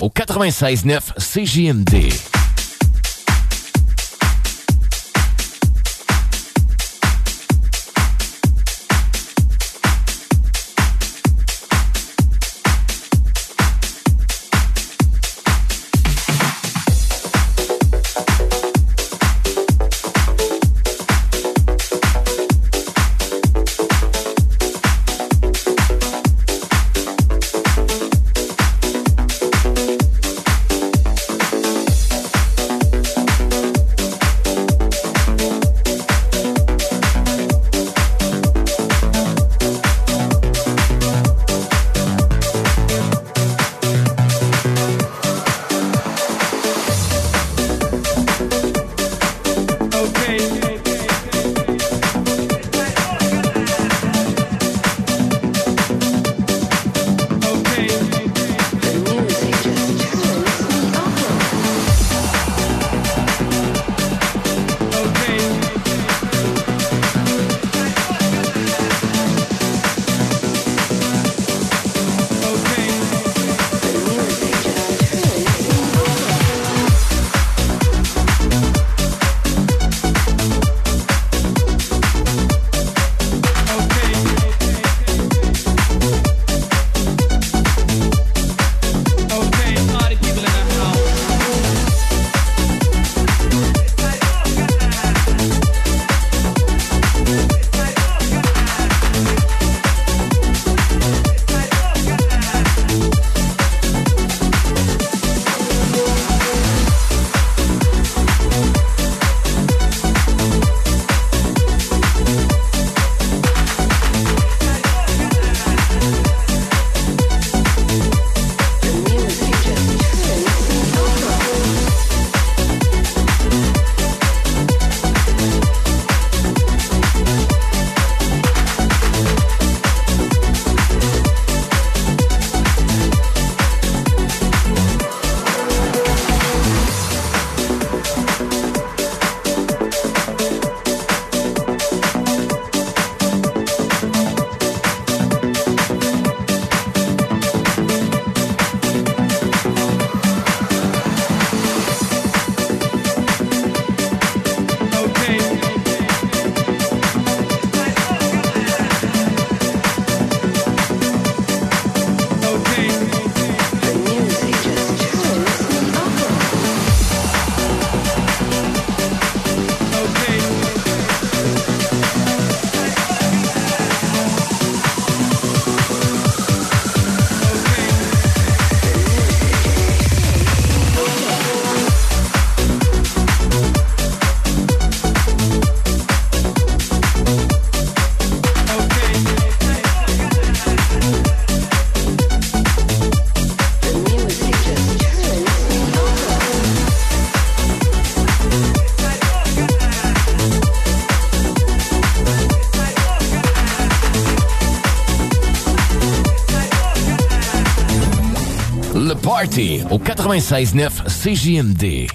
au 96-9 CGMD. Party au 96.9 CJMD.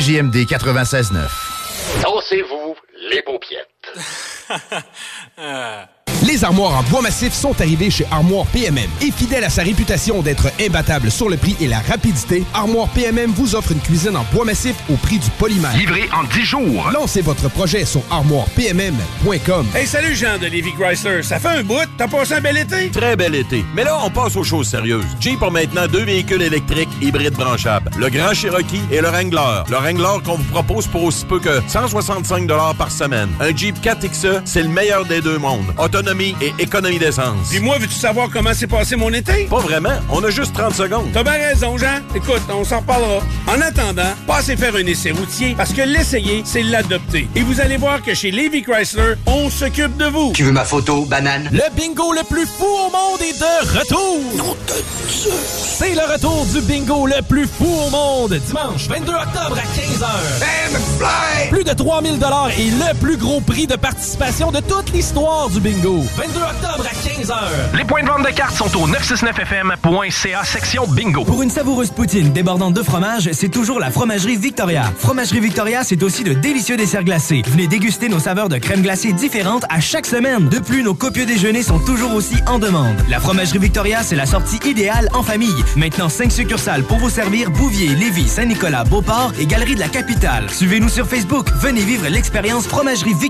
CJMD 96.9. Dansez-vous les paupiètes. Les armoires en bois massif sont arrivées chez Armoire PMM. Et fidèle à sa réputation d'être imbattable sur le prix et la rapidité, Armoire PMM vous offre une cuisine en bois massif au prix du polymère. Livré en 10 jours. Lancez votre projet sur armoirepmm.com. Hey, salut Jean de Lévi Chrysler. Ça fait un bout. T'as passé un bel été? Très bel été. Mais là, on passe aux choses sérieuses. Jeep a maintenant deux véhicules électriques hybrides branchables. Le Grand Cherokee et le Wrangler. Le Wrangler qu'on vous propose pour aussi peu que 165 par semaine. Un Jeep 4XE, c'est le meilleur des deux mondes. Autonomie et économie d'essence. Puis moi, veux-tu savoir comment s'est passé mon été? Pas vraiment. On a juste 30 secondes. T'as bien raison, Jean. Écoute, on s'en reparlera. En attendant, passez faire un essai routier parce que l'essayer, c'est l'adopter. Et vous allez voir que chez Levi Chrysler, on s'occupe de vous. Tu veux ma photo, banane? Le bingo le plus fou au monde est de retour! De C'est le retour du bingo le plus fou au monde. Dimanche 22 octobre à 15h. Plus de 3000 dollars et le plus gros prix de participation de toute l'histoire du bingo. 22 octobre à 15h. Les points de vente de cartes sont au 969fm.ca section bingo. Pour une savoureuse poutine débordante de fromage, c'est toujours la Fromagerie Victoria. Fromagerie Victoria, c'est aussi de délicieux desserts glacés. Venez déguster nos saveurs de crème glacée différentes à chaque semaine. De plus, nos copieux déjeuners sont toujours aussi en demande. La Fromagerie Victoria, c'est la sortie idéale en famille. Maintenant, 5 succursales pour vous servir Bouvier, Lévis, Saint-Nicolas, Beauport et Galerie de la Capitale. Suivez-nous sur Facebook. Venez vivre l'expérience Fromagerie Victoria.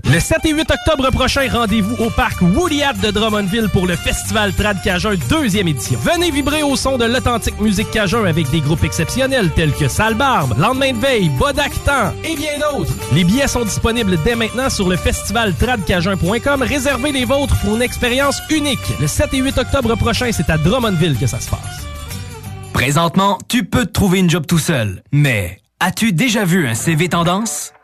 Le 7 et 8 octobre prochain, rendez-vous au parc Woodyard de Drummondville pour le Festival Trad Cajun deuxième édition. Venez vibrer au son de l'authentique musique Cajun avec des groupes exceptionnels tels que Sale Barbe, Lendemain de veille, Bodactan et bien d'autres. Les billets sont disponibles dès maintenant sur le festivaltradcajun.com. Réservez les vôtres pour une expérience unique. Le 7 et 8 octobre prochain, c'est à Drummondville que ça se passe. Présentement, tu peux te trouver une job tout seul. Mais as-tu déjà vu un CV tendance?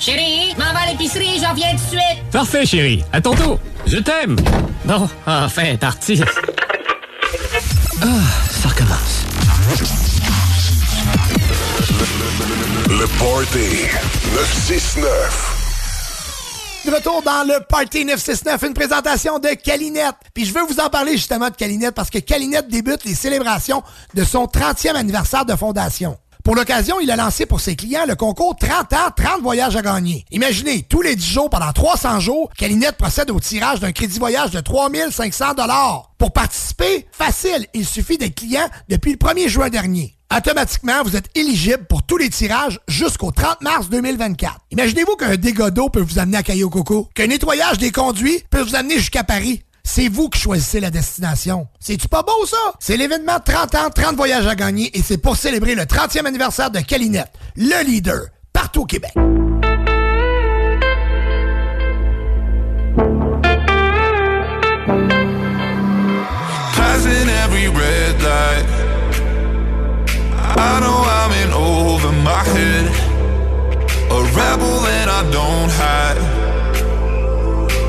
Chérie, m'en va à l'épicerie, j'en viens tout de suite. Parfait, chérie. À tantôt. Je t'aime. Bon, enfin, parti. Ah, ça recommence. Le Party 969. De retour dans le Party 969, une présentation de Calinette. Puis je veux vous en parler justement de Calinette parce que Calinette débute les célébrations de son 30e anniversaire de fondation. Pour l'occasion, il a lancé pour ses clients le concours 30 ans, 30 voyages à gagner. Imaginez, tous les 10 jours, pendant 300 jours, Calinette procède au tirage d'un crédit voyage de 3500 Pour participer, facile, il suffit d'être client depuis le 1er juin dernier. Automatiquement, vous êtes éligible pour tous les tirages jusqu'au 30 mars 2024. Imaginez-vous qu'un dégât d'eau peut vous amener à Caillou Coco, qu'un nettoyage des conduits peut vous amener jusqu'à Paris. C'est vous qui choisissez la destination. C'est-tu pas beau, ça? C'est l'événement 30 ans, 30 voyages à gagner et c'est pour célébrer le 30e anniversaire de Calinette, le leader, partout au Québec.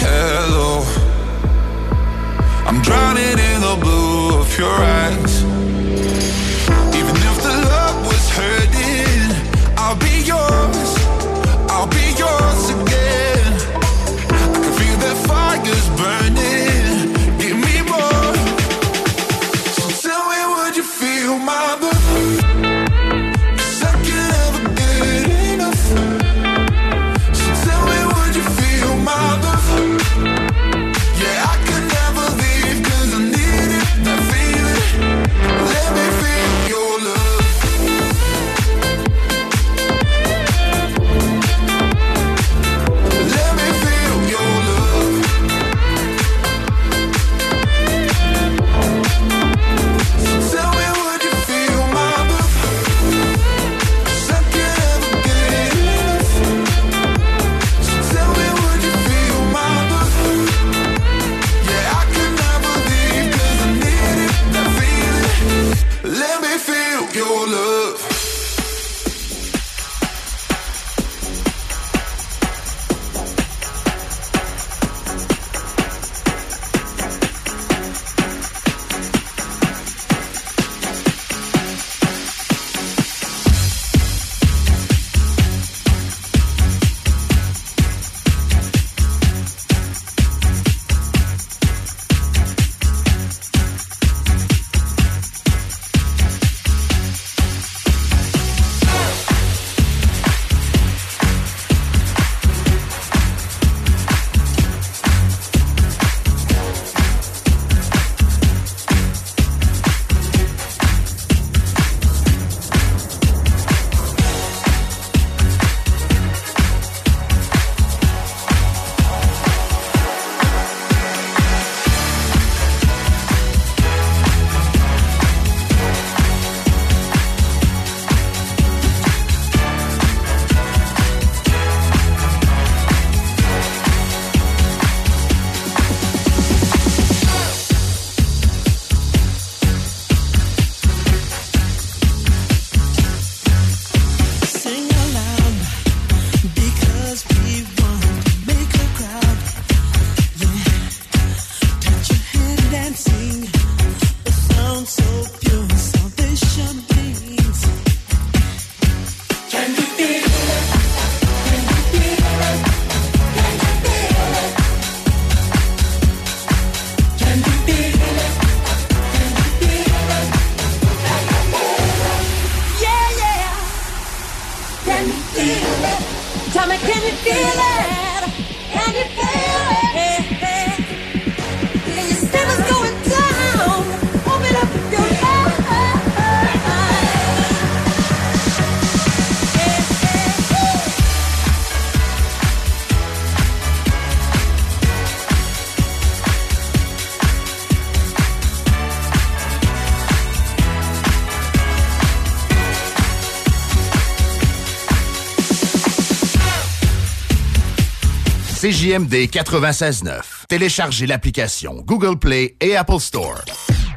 hello. I'm drowning in the blue of your eyes. CJMD 96.9. Téléchargez l'application Google Play et Apple Store.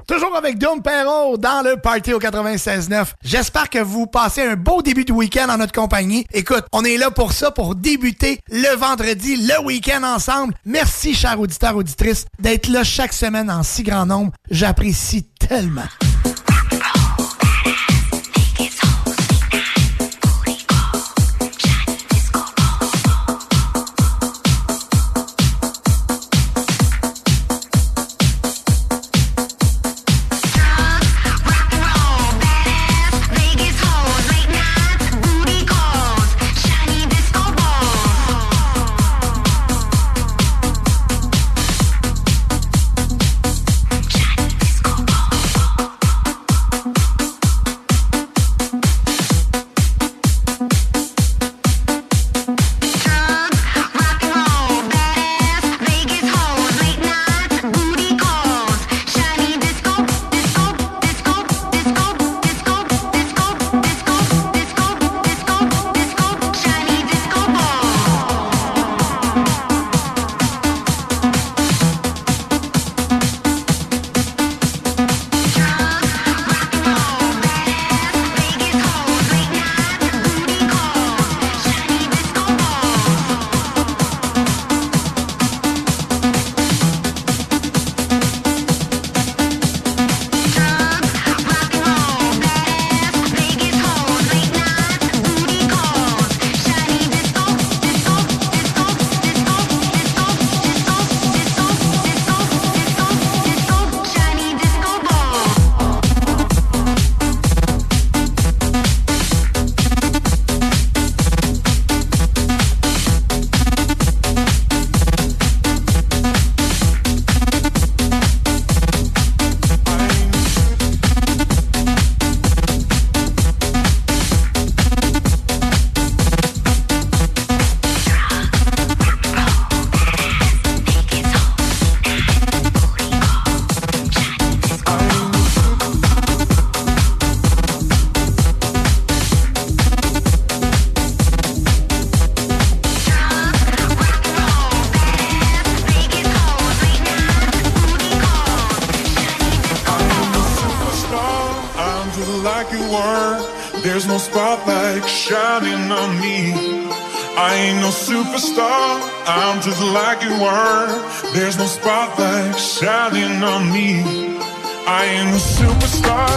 Toujours avec Dom dans le Party au 96.9. J'espère que vous passez un beau début de week-end en notre compagnie. Écoute, on est là pour ça, pour débuter le vendredi, le week-end ensemble. Merci, chers auditeurs, auditrices, d'être là chaque semaine en si grand nombre. J'apprécie tellement. no spotlight shining on me. I ain't no superstar, I'm just like you were. There's no spotlight shining on me. I ain't no superstar,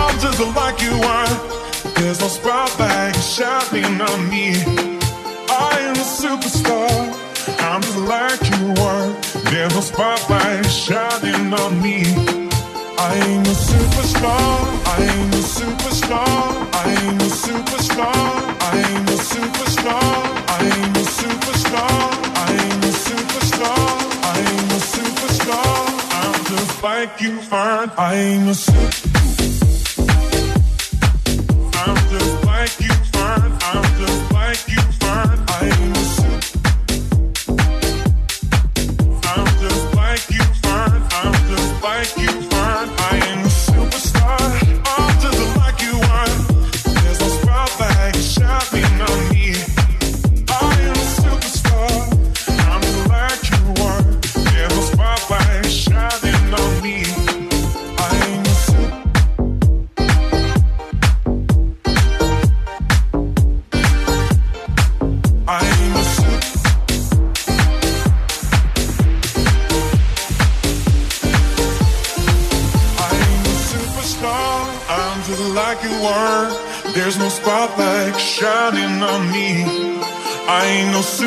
I'm just like you were. There's no spotlight shining on me. I am a superstar, I'm just like you were. There's no spotlight shining on me. I'm a superstar. I'm a superstar. I'm a superstar. I'm a superstar. I'm a superstar. I'm a superstar. I'm just like you find. I'm a superstar. I'm just like you find. I'm just like you find. I'm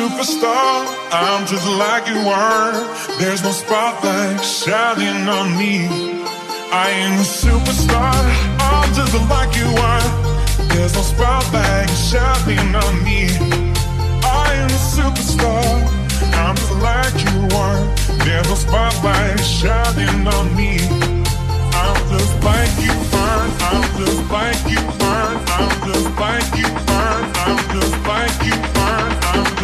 superstar, I'm just like you are. There's no spotlight shining on me. I am a superstar, I'm just like you are. There's no spotlight shining on me. I am a superstar, I'm just like you are. There's no spotlight shining on me. I'm just like you are. I'm just like you are. I'm just like you are. I'm just like you.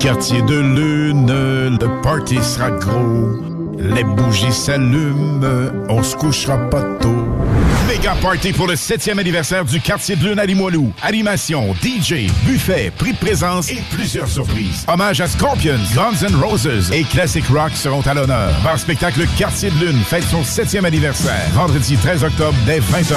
Quartier de lune, le party sera gros. Les bougies s'allument, on se couchera pas tôt. Méga party pour le 7e anniversaire du quartier de lune à Limoilou. Animation, DJ, buffet, prix de présence et plusieurs surprises. Hommage à Scorpions, Guns N' Roses et Classic Rock seront à l'honneur. Bar spectacle Quartier de lune fête son 7e anniversaire. Vendredi 13 octobre dès 20h.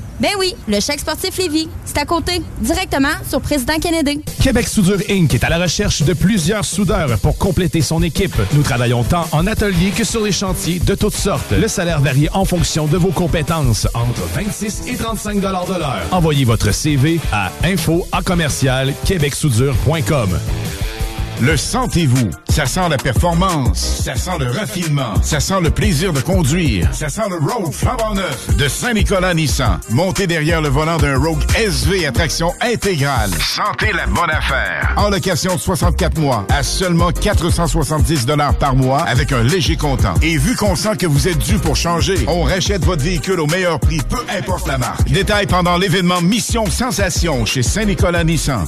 Ben oui, le chèque sportif Lévis. C'est à côté, directement sur Président Kennedy. Québec Soudure Inc. est à la recherche de plusieurs soudeurs pour compléter son équipe. Nous travaillons tant en atelier que sur les chantiers de toutes sortes. Le salaire varie en fonction de vos compétences, entre 26 et 35 de l'heure. Envoyez votre CV à info à commercial québecsoudure.com. Le sentez-vous? Ça sent la performance. Ça sent le raffinement. Ça sent le plaisir de conduire. Ça sent le Rogue flambant neuf de Saint-Nicolas Nissan. Montez derrière le volant d'un Rogue SV à traction intégrale. Sentez la bonne affaire. En location de 64 mois à seulement 470 dollars par mois avec un léger comptant. Et vu qu'on sent que vous êtes dû pour changer, on rachète votre véhicule au meilleur prix, peu importe la marque. Détail pendant l'événement Mission Sensation chez Saint-Nicolas Nissan.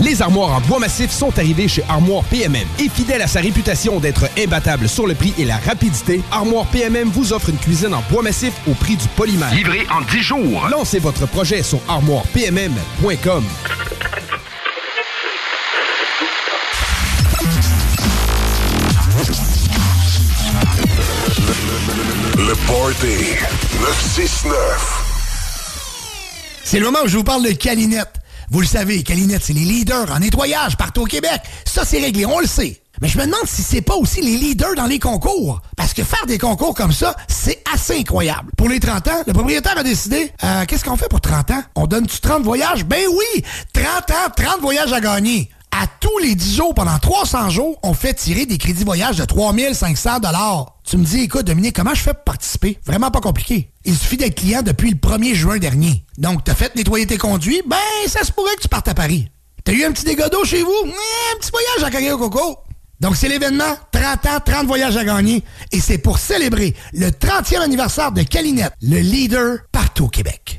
Les armoires en bois massif sont arrivées chez Armoire PMM. Et fidèle à sa réputation d'être imbattable sur le prix et la rapidité, Armoire PMM vous offre une cuisine en bois massif au prix du polymère. Livré en 10 jours. Lancez votre projet sur armoirepmm.com. Le Party 969. C'est le moment où je vous parle de Calinette. Vous le savez, Calinette, c'est les leaders en nettoyage partout au Québec. Ça, c'est réglé, on le sait. Mais je me demande si c'est pas aussi les leaders dans les concours. Parce que faire des concours comme ça, c'est assez incroyable. Pour les 30 ans, le propriétaire a décidé, euh, qu'est-ce qu'on fait pour 30 ans? On donne-tu 30 voyages? Ben oui! 30 ans, 30 voyages à gagner. À tous les 10 jours, pendant 300 jours, on fait tirer des crédits voyages de 3500 Tu me dis, écoute, Dominique, comment je fais pour participer? Vraiment pas compliqué il suffit d'être client depuis le 1er juin dernier. Donc, t'as fait nettoyer tes conduits, ben, ça se pourrait que tu partes à Paris. T'as eu un petit dégât d'eau chez vous? un petit voyage à Cagay Coco. Donc, c'est l'événement 30 ans, 30 voyages à gagner. Et c'est pour célébrer le 30e anniversaire de Calinette, le leader partout au Québec.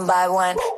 One by one.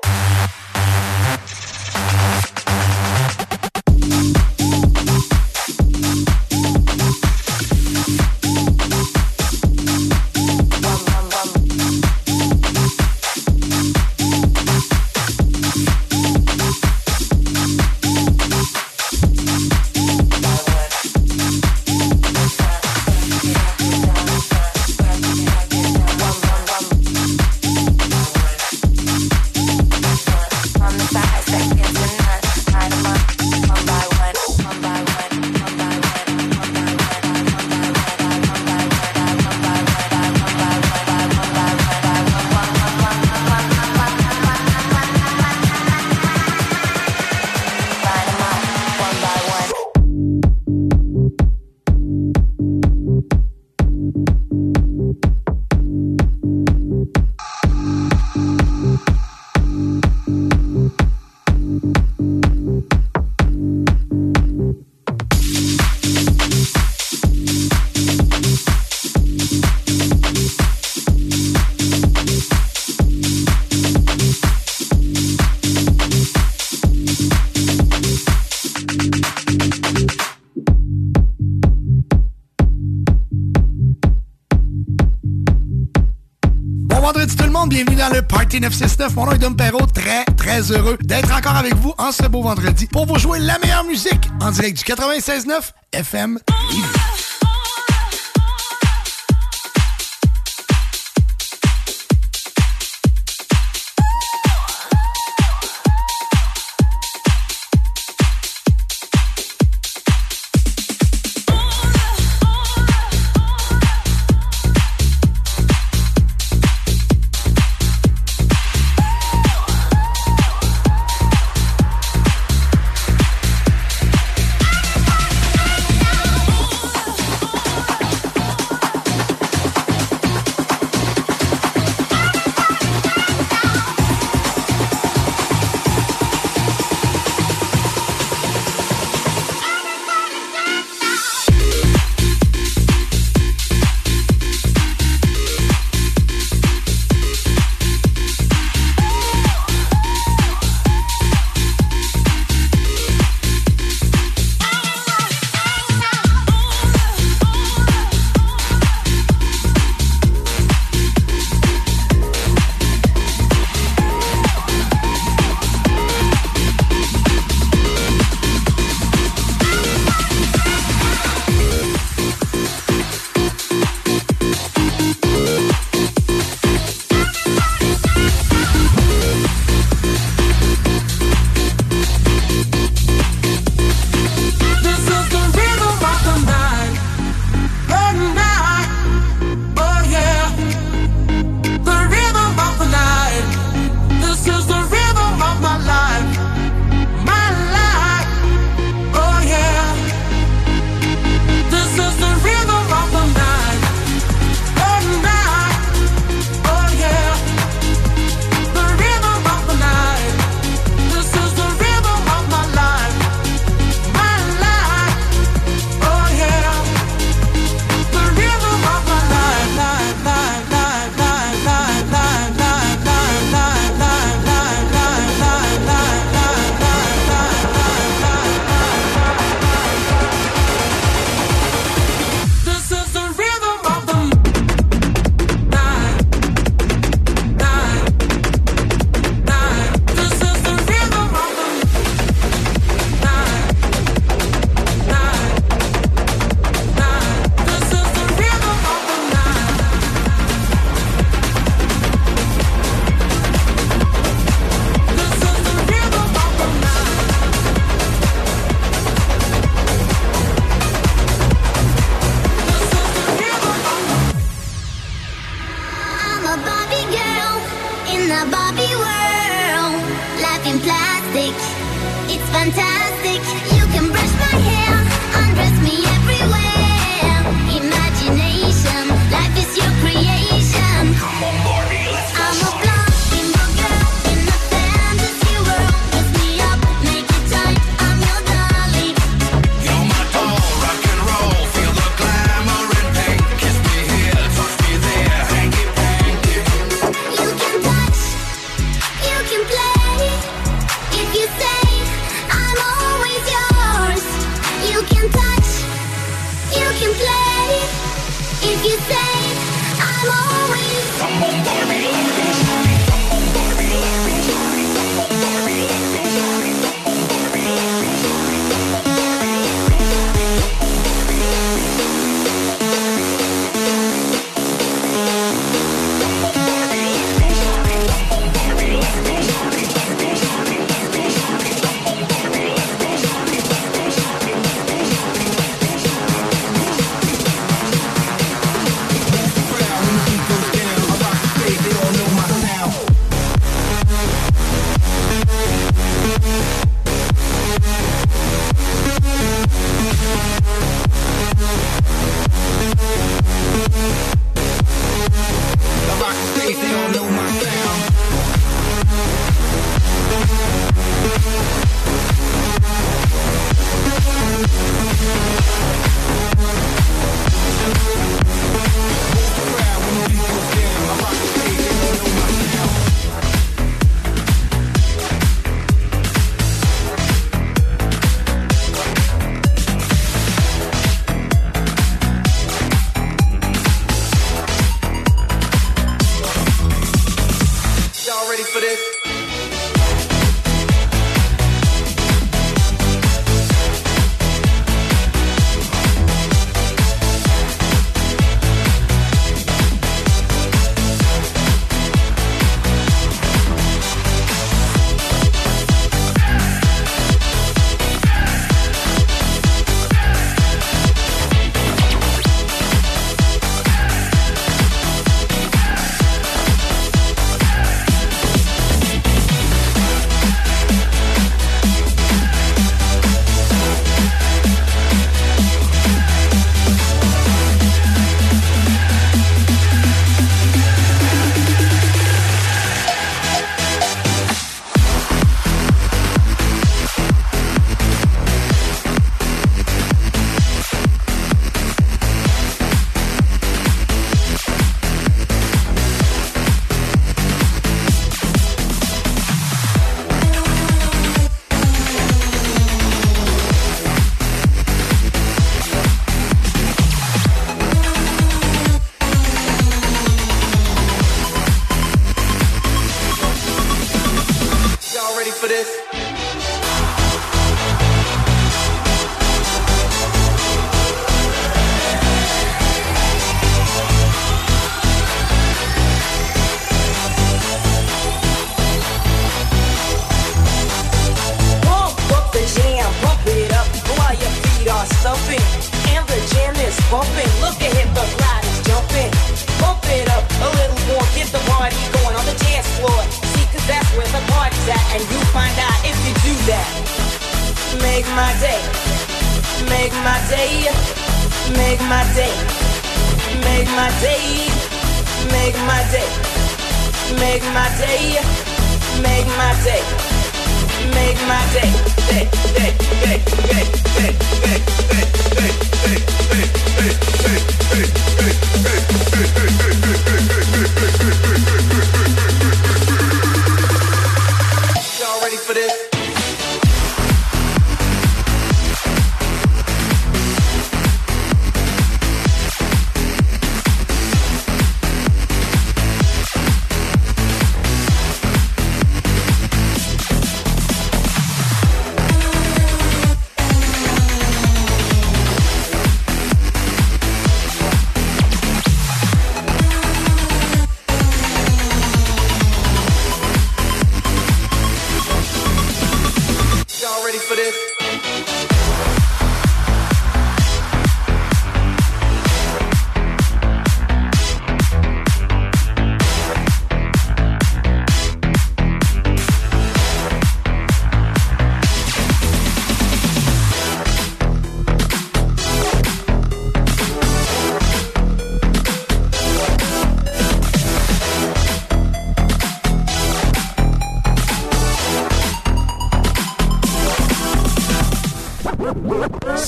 Party 969. Mon nom est Dom Perrault, très, très heureux d'être encore avec vous en ce beau vendredi pour vous jouer la meilleure musique en direct du 96.9 FM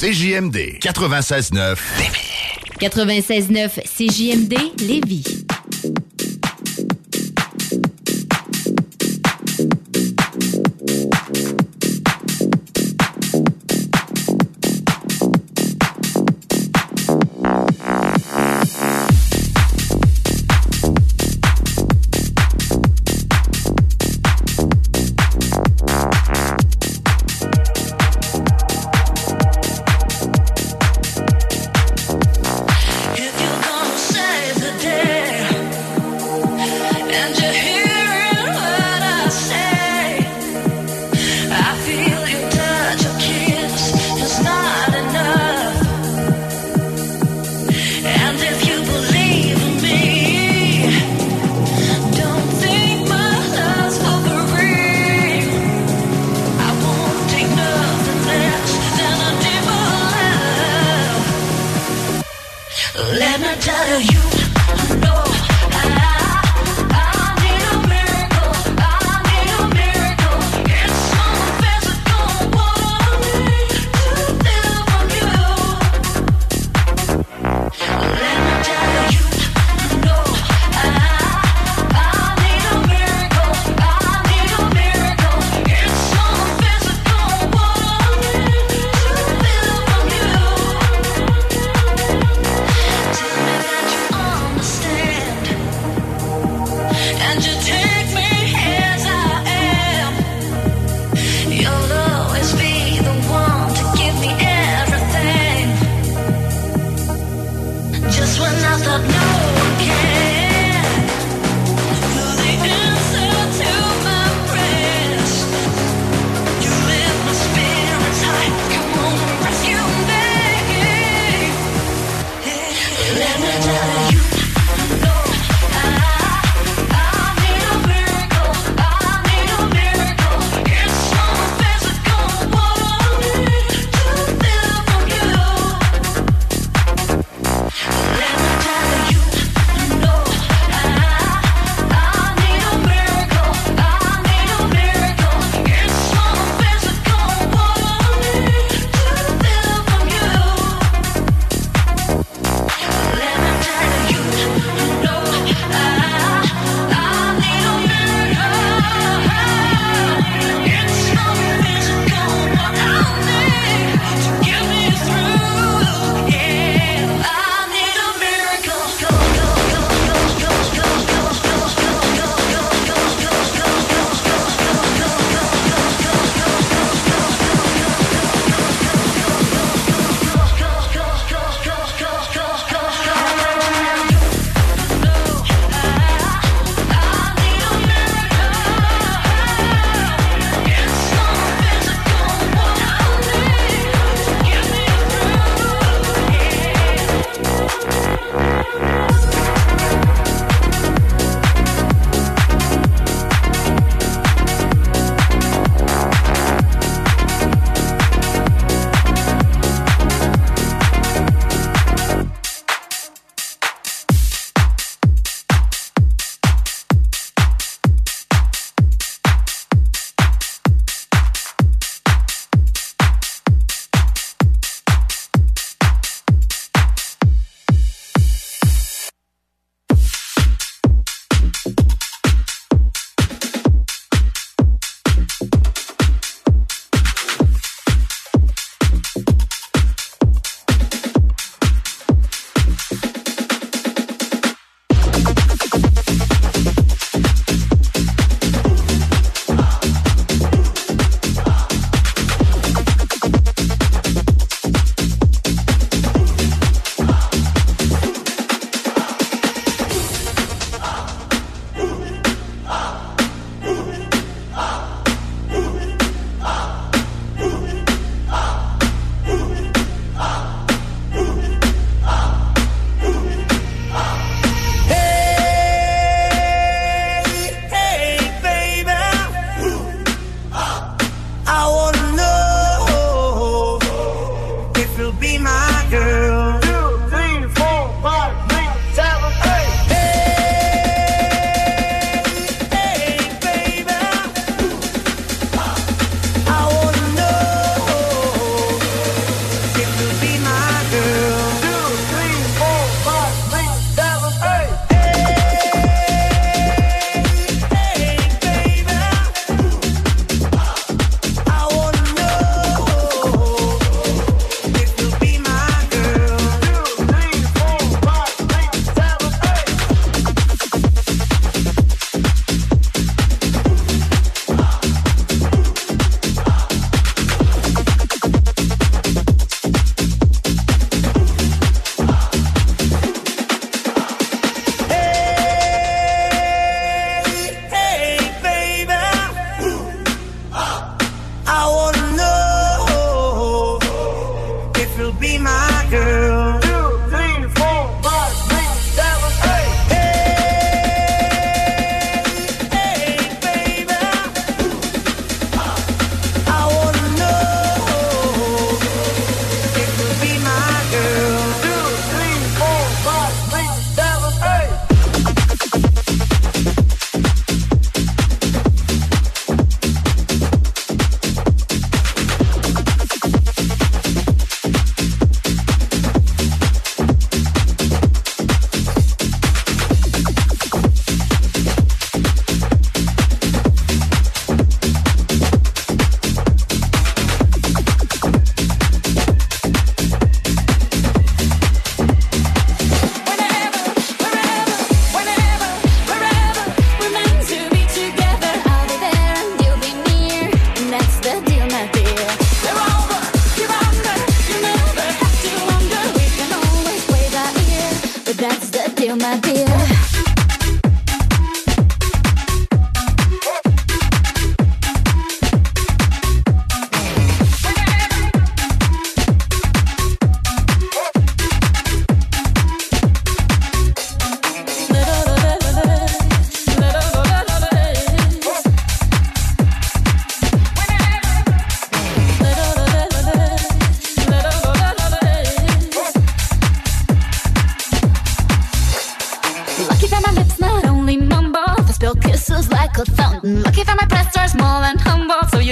CJMD 96.9 96.9 CJMD Lévis.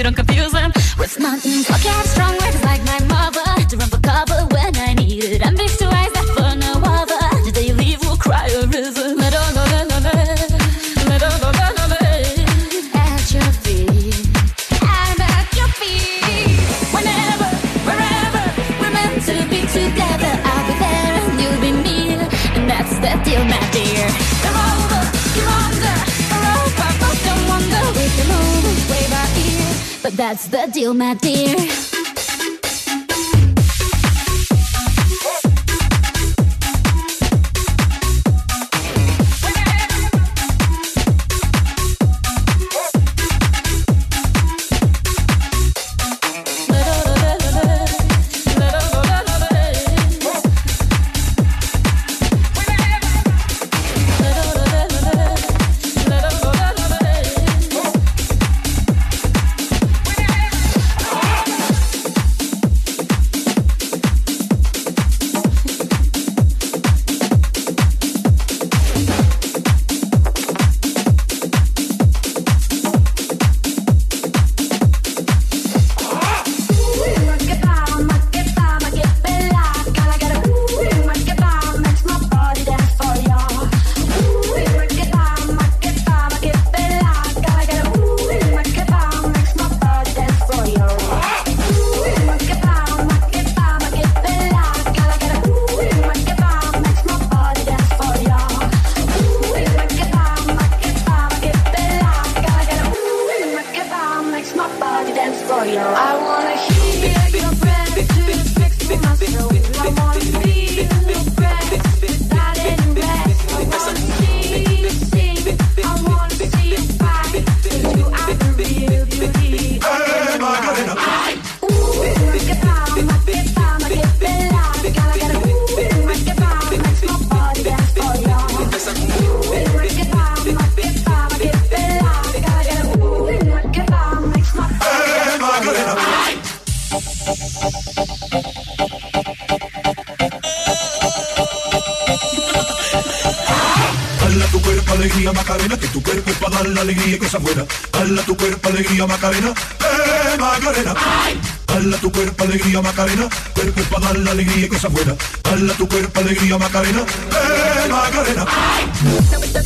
don't confuse them with mountain pockets. That's the deal, my dear. alegría Macarena, eh, Macarena. Ay.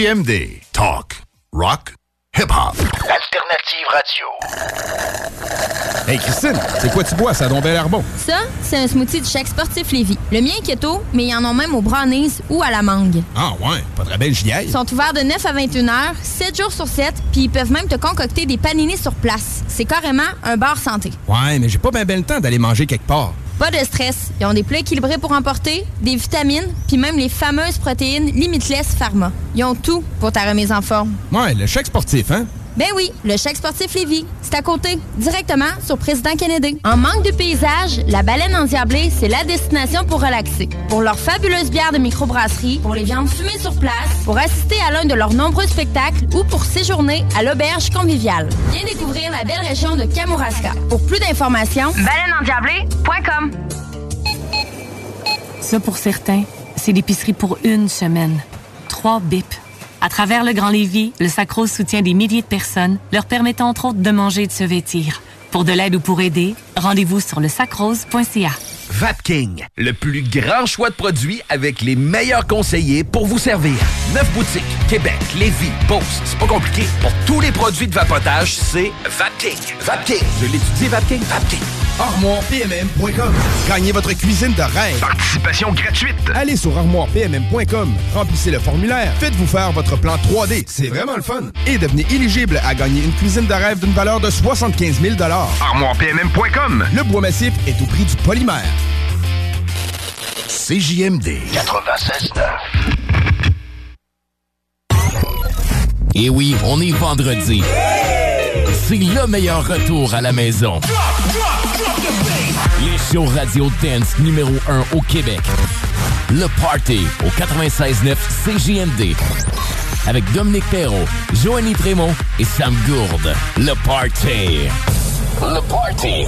CJMD. Talk, rock, hip-hop. Alternative radio. Hey Christine, c'est quoi tu bois? Ça donne bel air bon. Ça, c'est un smoothie du chèque sportif Lévis. Le mien est keto, mais ils en ont même au brownies ou à la mangue. Ah ouais, pas très belle giaille. Ils sont ouverts de 9 à 21 heures, 7 jours sur 7, puis ils peuvent même te concocter des paninis sur place. C'est carrément un bar santé. Ouais, mais j'ai pas bien ben le temps d'aller manger quelque part. Pas de stress. Ils ont des plats équilibrés pour emporter, des vitamines, puis même les fameuses protéines Limitless Pharma. Ils ont tout pour ta remise en forme. Ouais, le chèque sportif, hein? Ben oui, le chèque sportif Lévis. C'est à côté, directement sur Président Kennedy. En manque de paysage, la baleine endiablée, c'est la destination pour relaxer. Pour leurs fabuleuses bières de microbrasserie, pour les viandes fumées sur place, pour assister à l'un de leurs nombreux spectacles ou pour séjourner à l'auberge conviviale. Viens découvrir la belle région de Kamouraska. Pour plus d'informations, baleineendiablée.com. Ça, pour certains, c'est l'épicerie pour une semaine. Trois bips. À travers le Grand Lévis, le Sacro soutient des milliers de personnes, leur permettant entre autres de manger et de se vêtir. Pour de l'aide ou pour aider, rendez-vous sur le sacrose.ca. Vapking, le plus grand choix de produits avec les meilleurs conseillers pour vous servir. Neuf boutiques, Québec, Lévis, Beauce, c'est pas compliqué. Pour tous les produits de vapotage, c'est Vapking. Vapking. Je l'étudie, Vapking. Vapking. ArmoirePMM.com. Gagnez votre cuisine de rêve. Participation gratuite. Allez sur ArmoirePMM.com. Remplissez le formulaire. Faites-vous faire votre plan 3D. C'est vraiment le fun. Et devenez éligible à gagner une cuisine de rêve d'une valeur de 75 000 ArmoirePMM.com. Le bois massif est au prix du polymère. CJMD 96.9. Et oui, on est vendredi. C'est le meilleur retour à la maison. Les shows radio dance numéro 1 au Québec. Le Party au 96.9 CJMD. Avec Dominique Perrault, Joanny Trémont et Sam Gourde. Le Party. Le Party.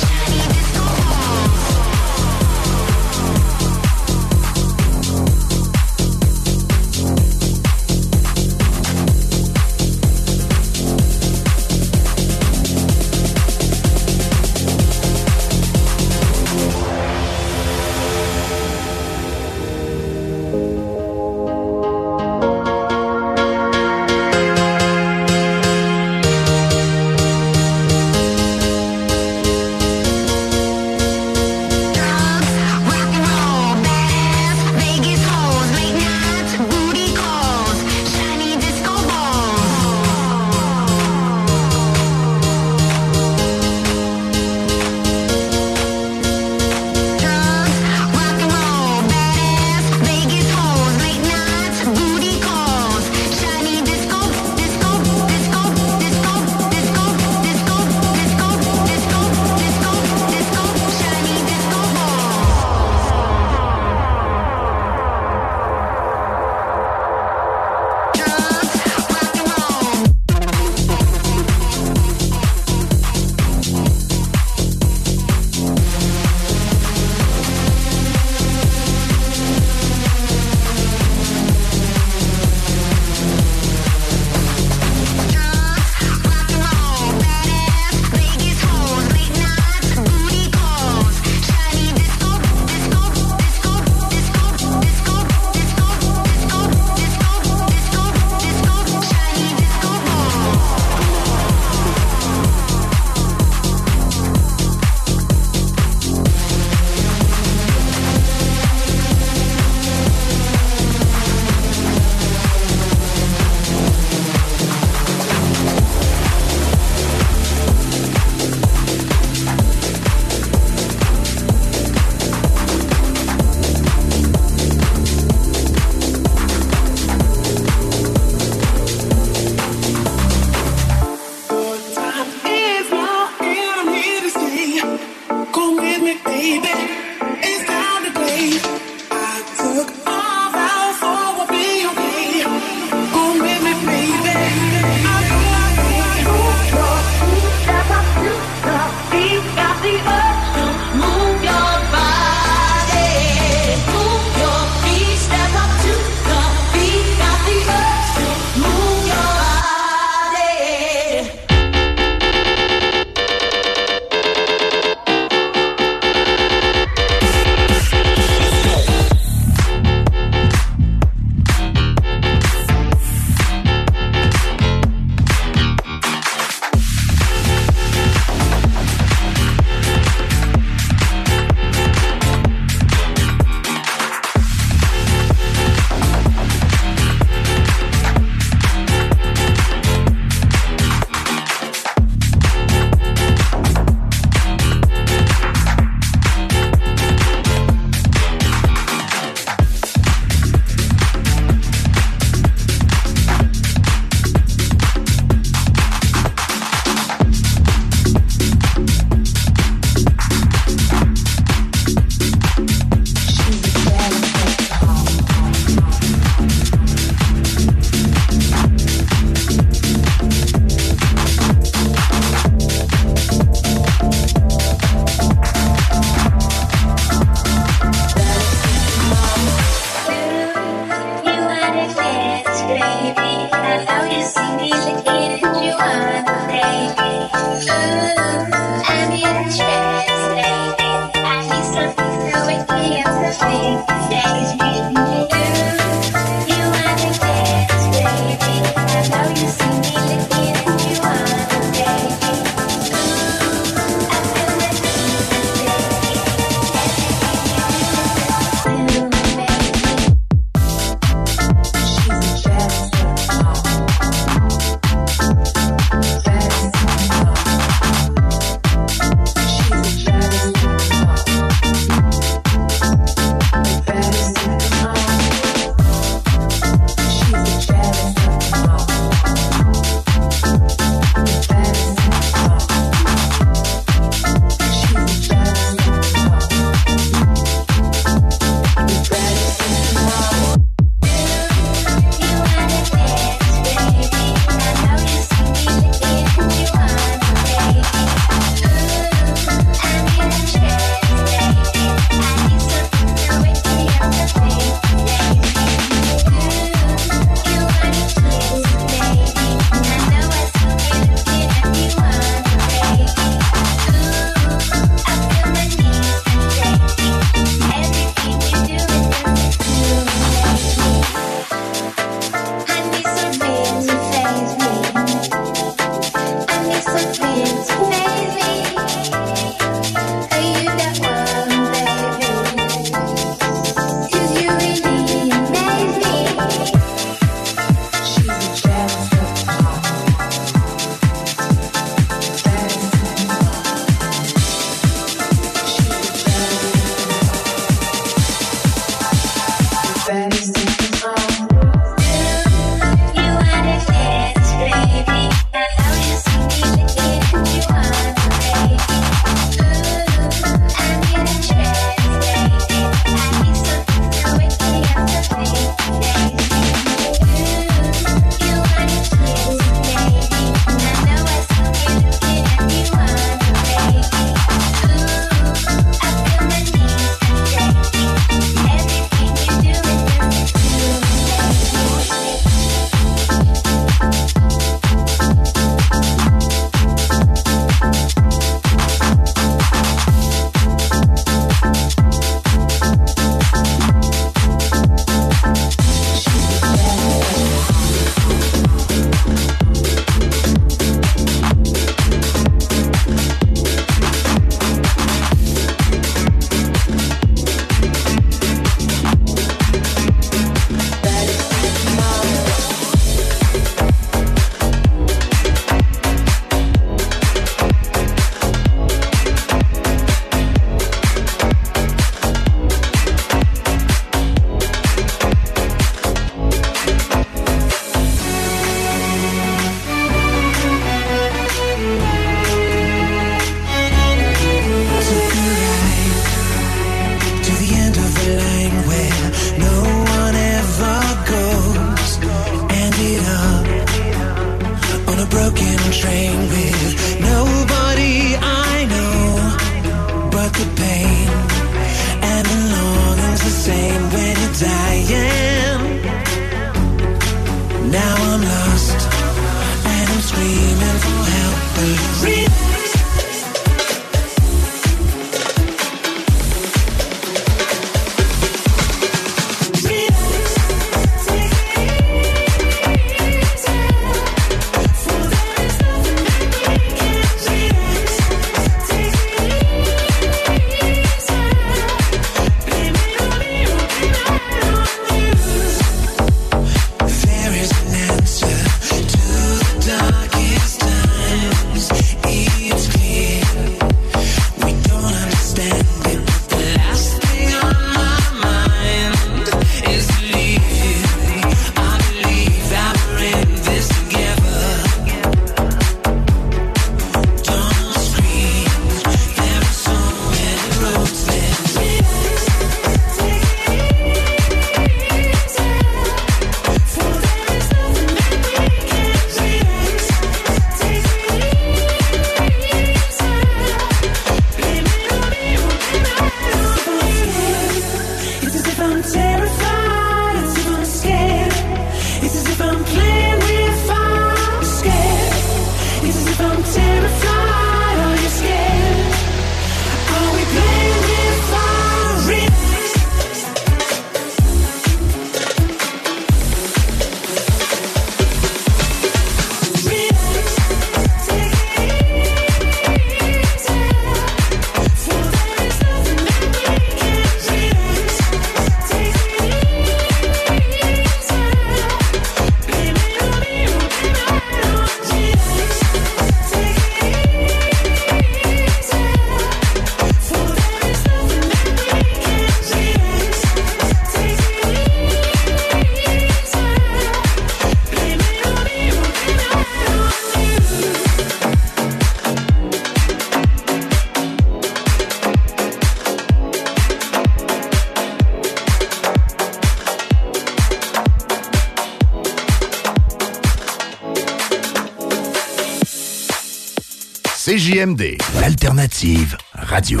CJMD, l'alternative radio.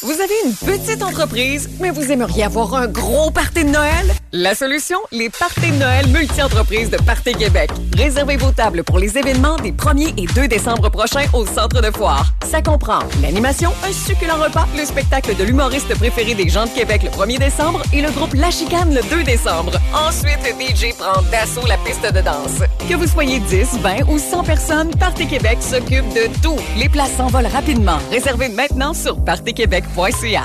Vous avez une petite entreprise, mais vous aimeriez avoir un gros party de Noël? La solution? Les parties de Noël multi-entreprises de Party Québec. Réservez vos tables pour les événements des 1er et 2 décembre prochains au Centre de Foire. Ça comprend l'animation, un succulent repas, le spectacle de l'humoriste préféré des gens de Québec le 1er décembre et le groupe La Chicane le 2 décembre. Ensuite, DJ prend d'assaut la piste de danse. Que vous soyez 10, 20 ou 100 personnes, Party Québec s'occupe de tout. Les places s'envolent rapidement. Réservez maintenant sur partyquebec.ca.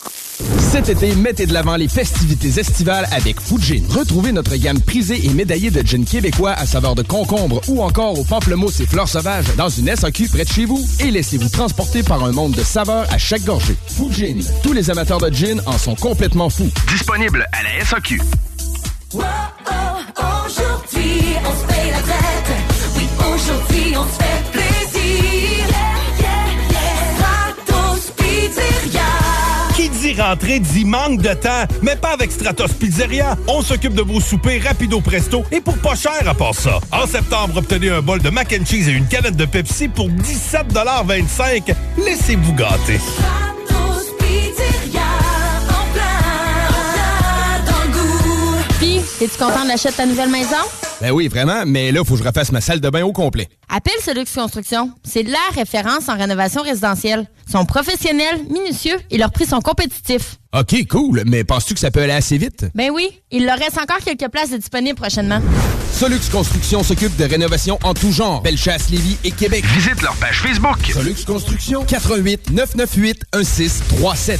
Cet été, mettez de l'avant les festivités estivales avec Fujin. Retrouvez notre gamme prisée et médaillée de gin québécois à saveur de concombre ou encore aux pamplemousse et fleurs sauvages dans une SAQ près de chez vous et laissez-vous transporter par un monde de saveurs à chaque gorgée. Fujin. Tous les amateurs de gin en sont complètement fous. Disponible à la SAQ. Aujourd'hui, on se paye la tête. Oui, aujourd'hui, on se fait plaisir. Qui dit manque de temps, mais pas avec Stratos Pizzeria. On s'occupe de vos soupers rapido presto et pour pas cher à part ça. En septembre, obtenez un bol de mac and cheese et une canette de Pepsi pour 17,25 Laissez-vous gâter. Stratos Pizzeria. En plein, dans le goût. Pis, es-tu content de ta nouvelle maison? Ben oui, vraiment, mais là, faut que je refasse ma salle de bain au complet. Appelle Solux Construction. C'est la référence en rénovation résidentielle. Ils sont professionnels, minutieux et leurs prix sont compétitifs. OK, cool, mais penses-tu que ça peut aller assez vite? Ben oui, il leur reste encore quelques places de disponibles prochainement. Solux Construction s'occupe de rénovations en tout genre. Bellechasse, Lévis et Québec. Visite leur page Facebook. Solux Construction, 88 998 1637.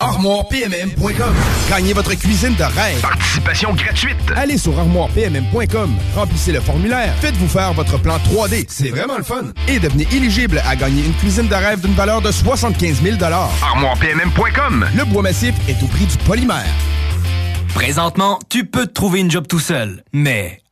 armoirepmm.com. Gagnez votre cuisine de rêve. Participation gratuite. Allez sur armoirepmm.com. Remplissez le formulaire. Faites-vous faire votre plan 3D. C'est vraiment le fun. Et devenez éligible à gagner une cuisine de rêve d'une valeur de 75 000 armoirepmm.com. Le bois massif est au prix du polymère. Présentement, tu peux te trouver une job tout seul. Mais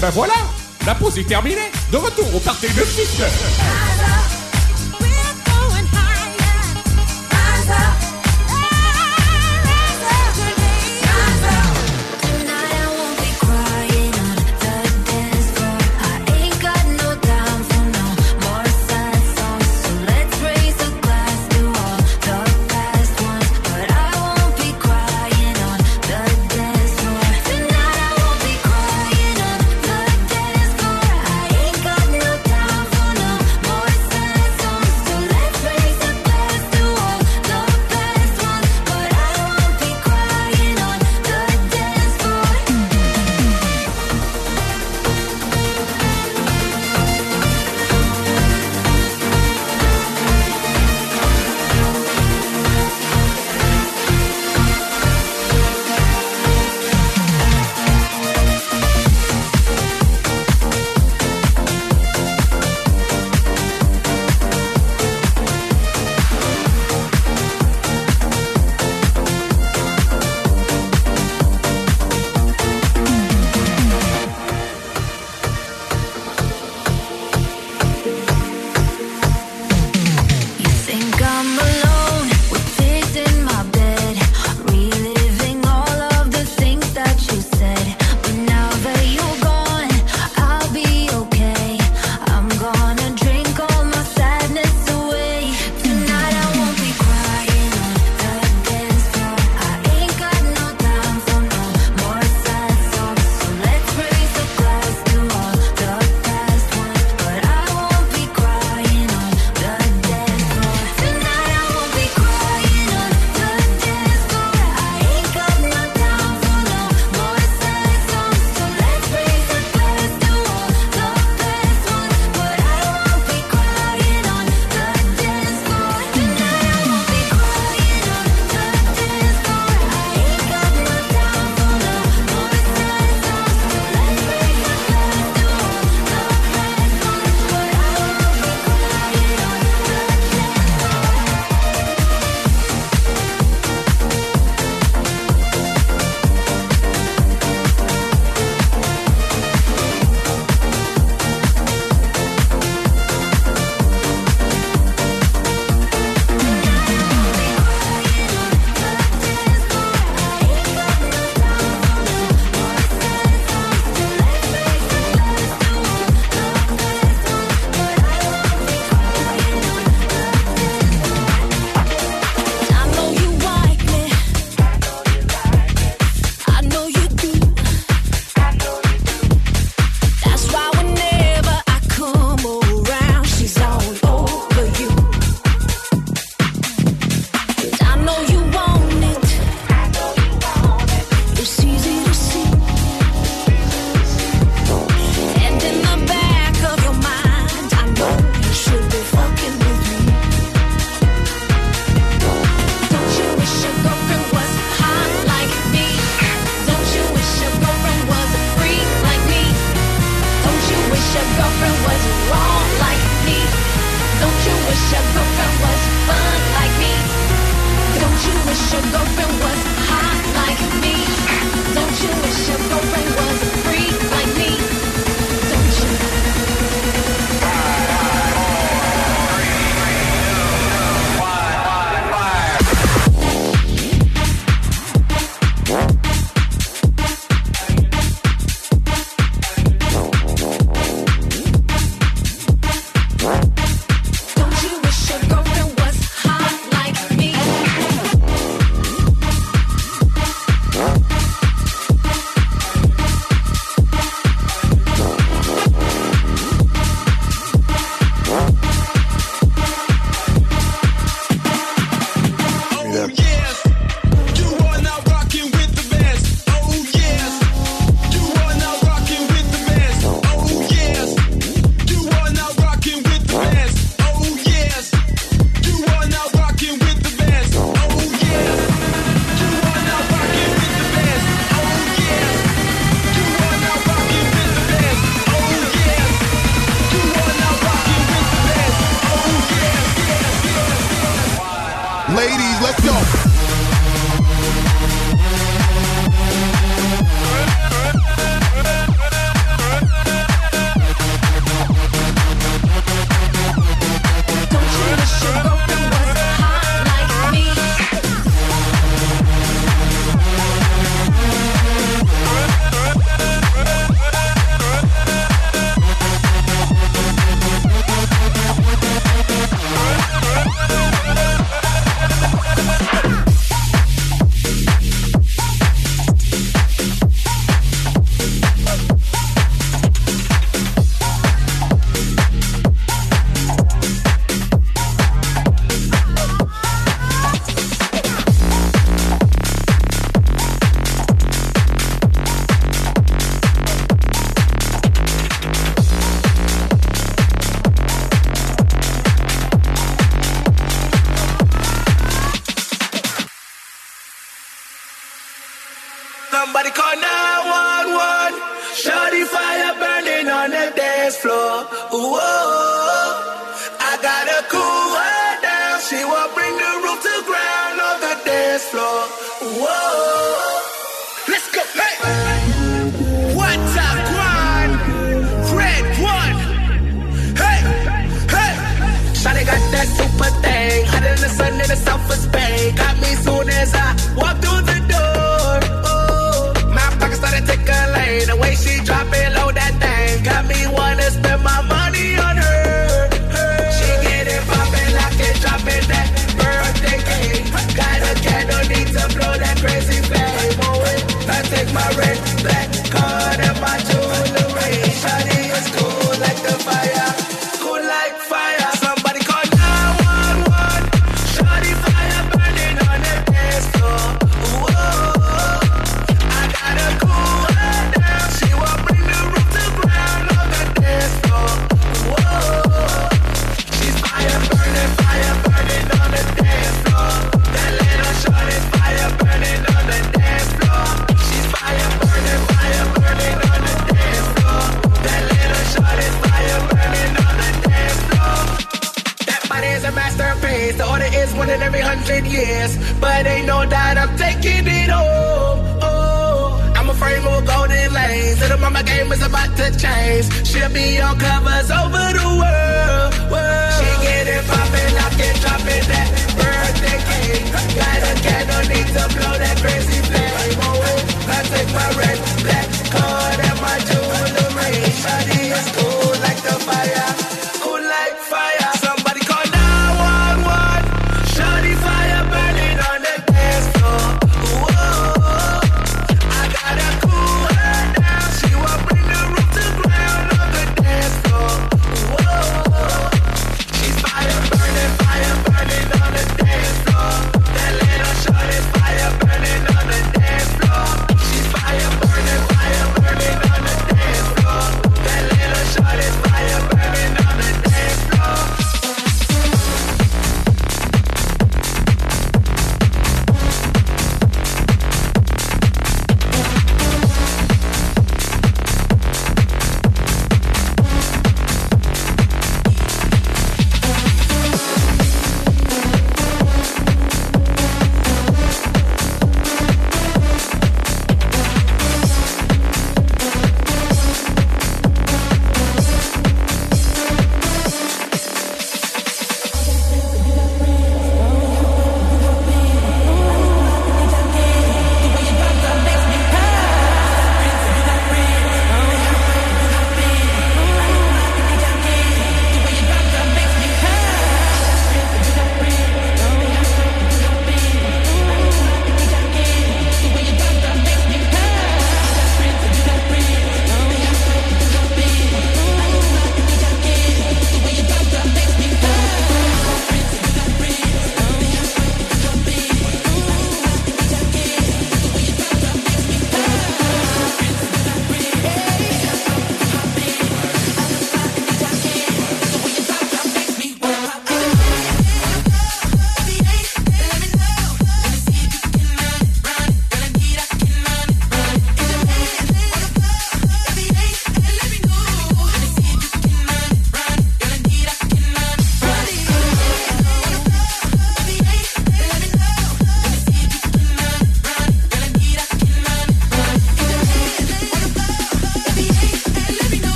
Ben voilà, la pause est terminée. De retour au party de 6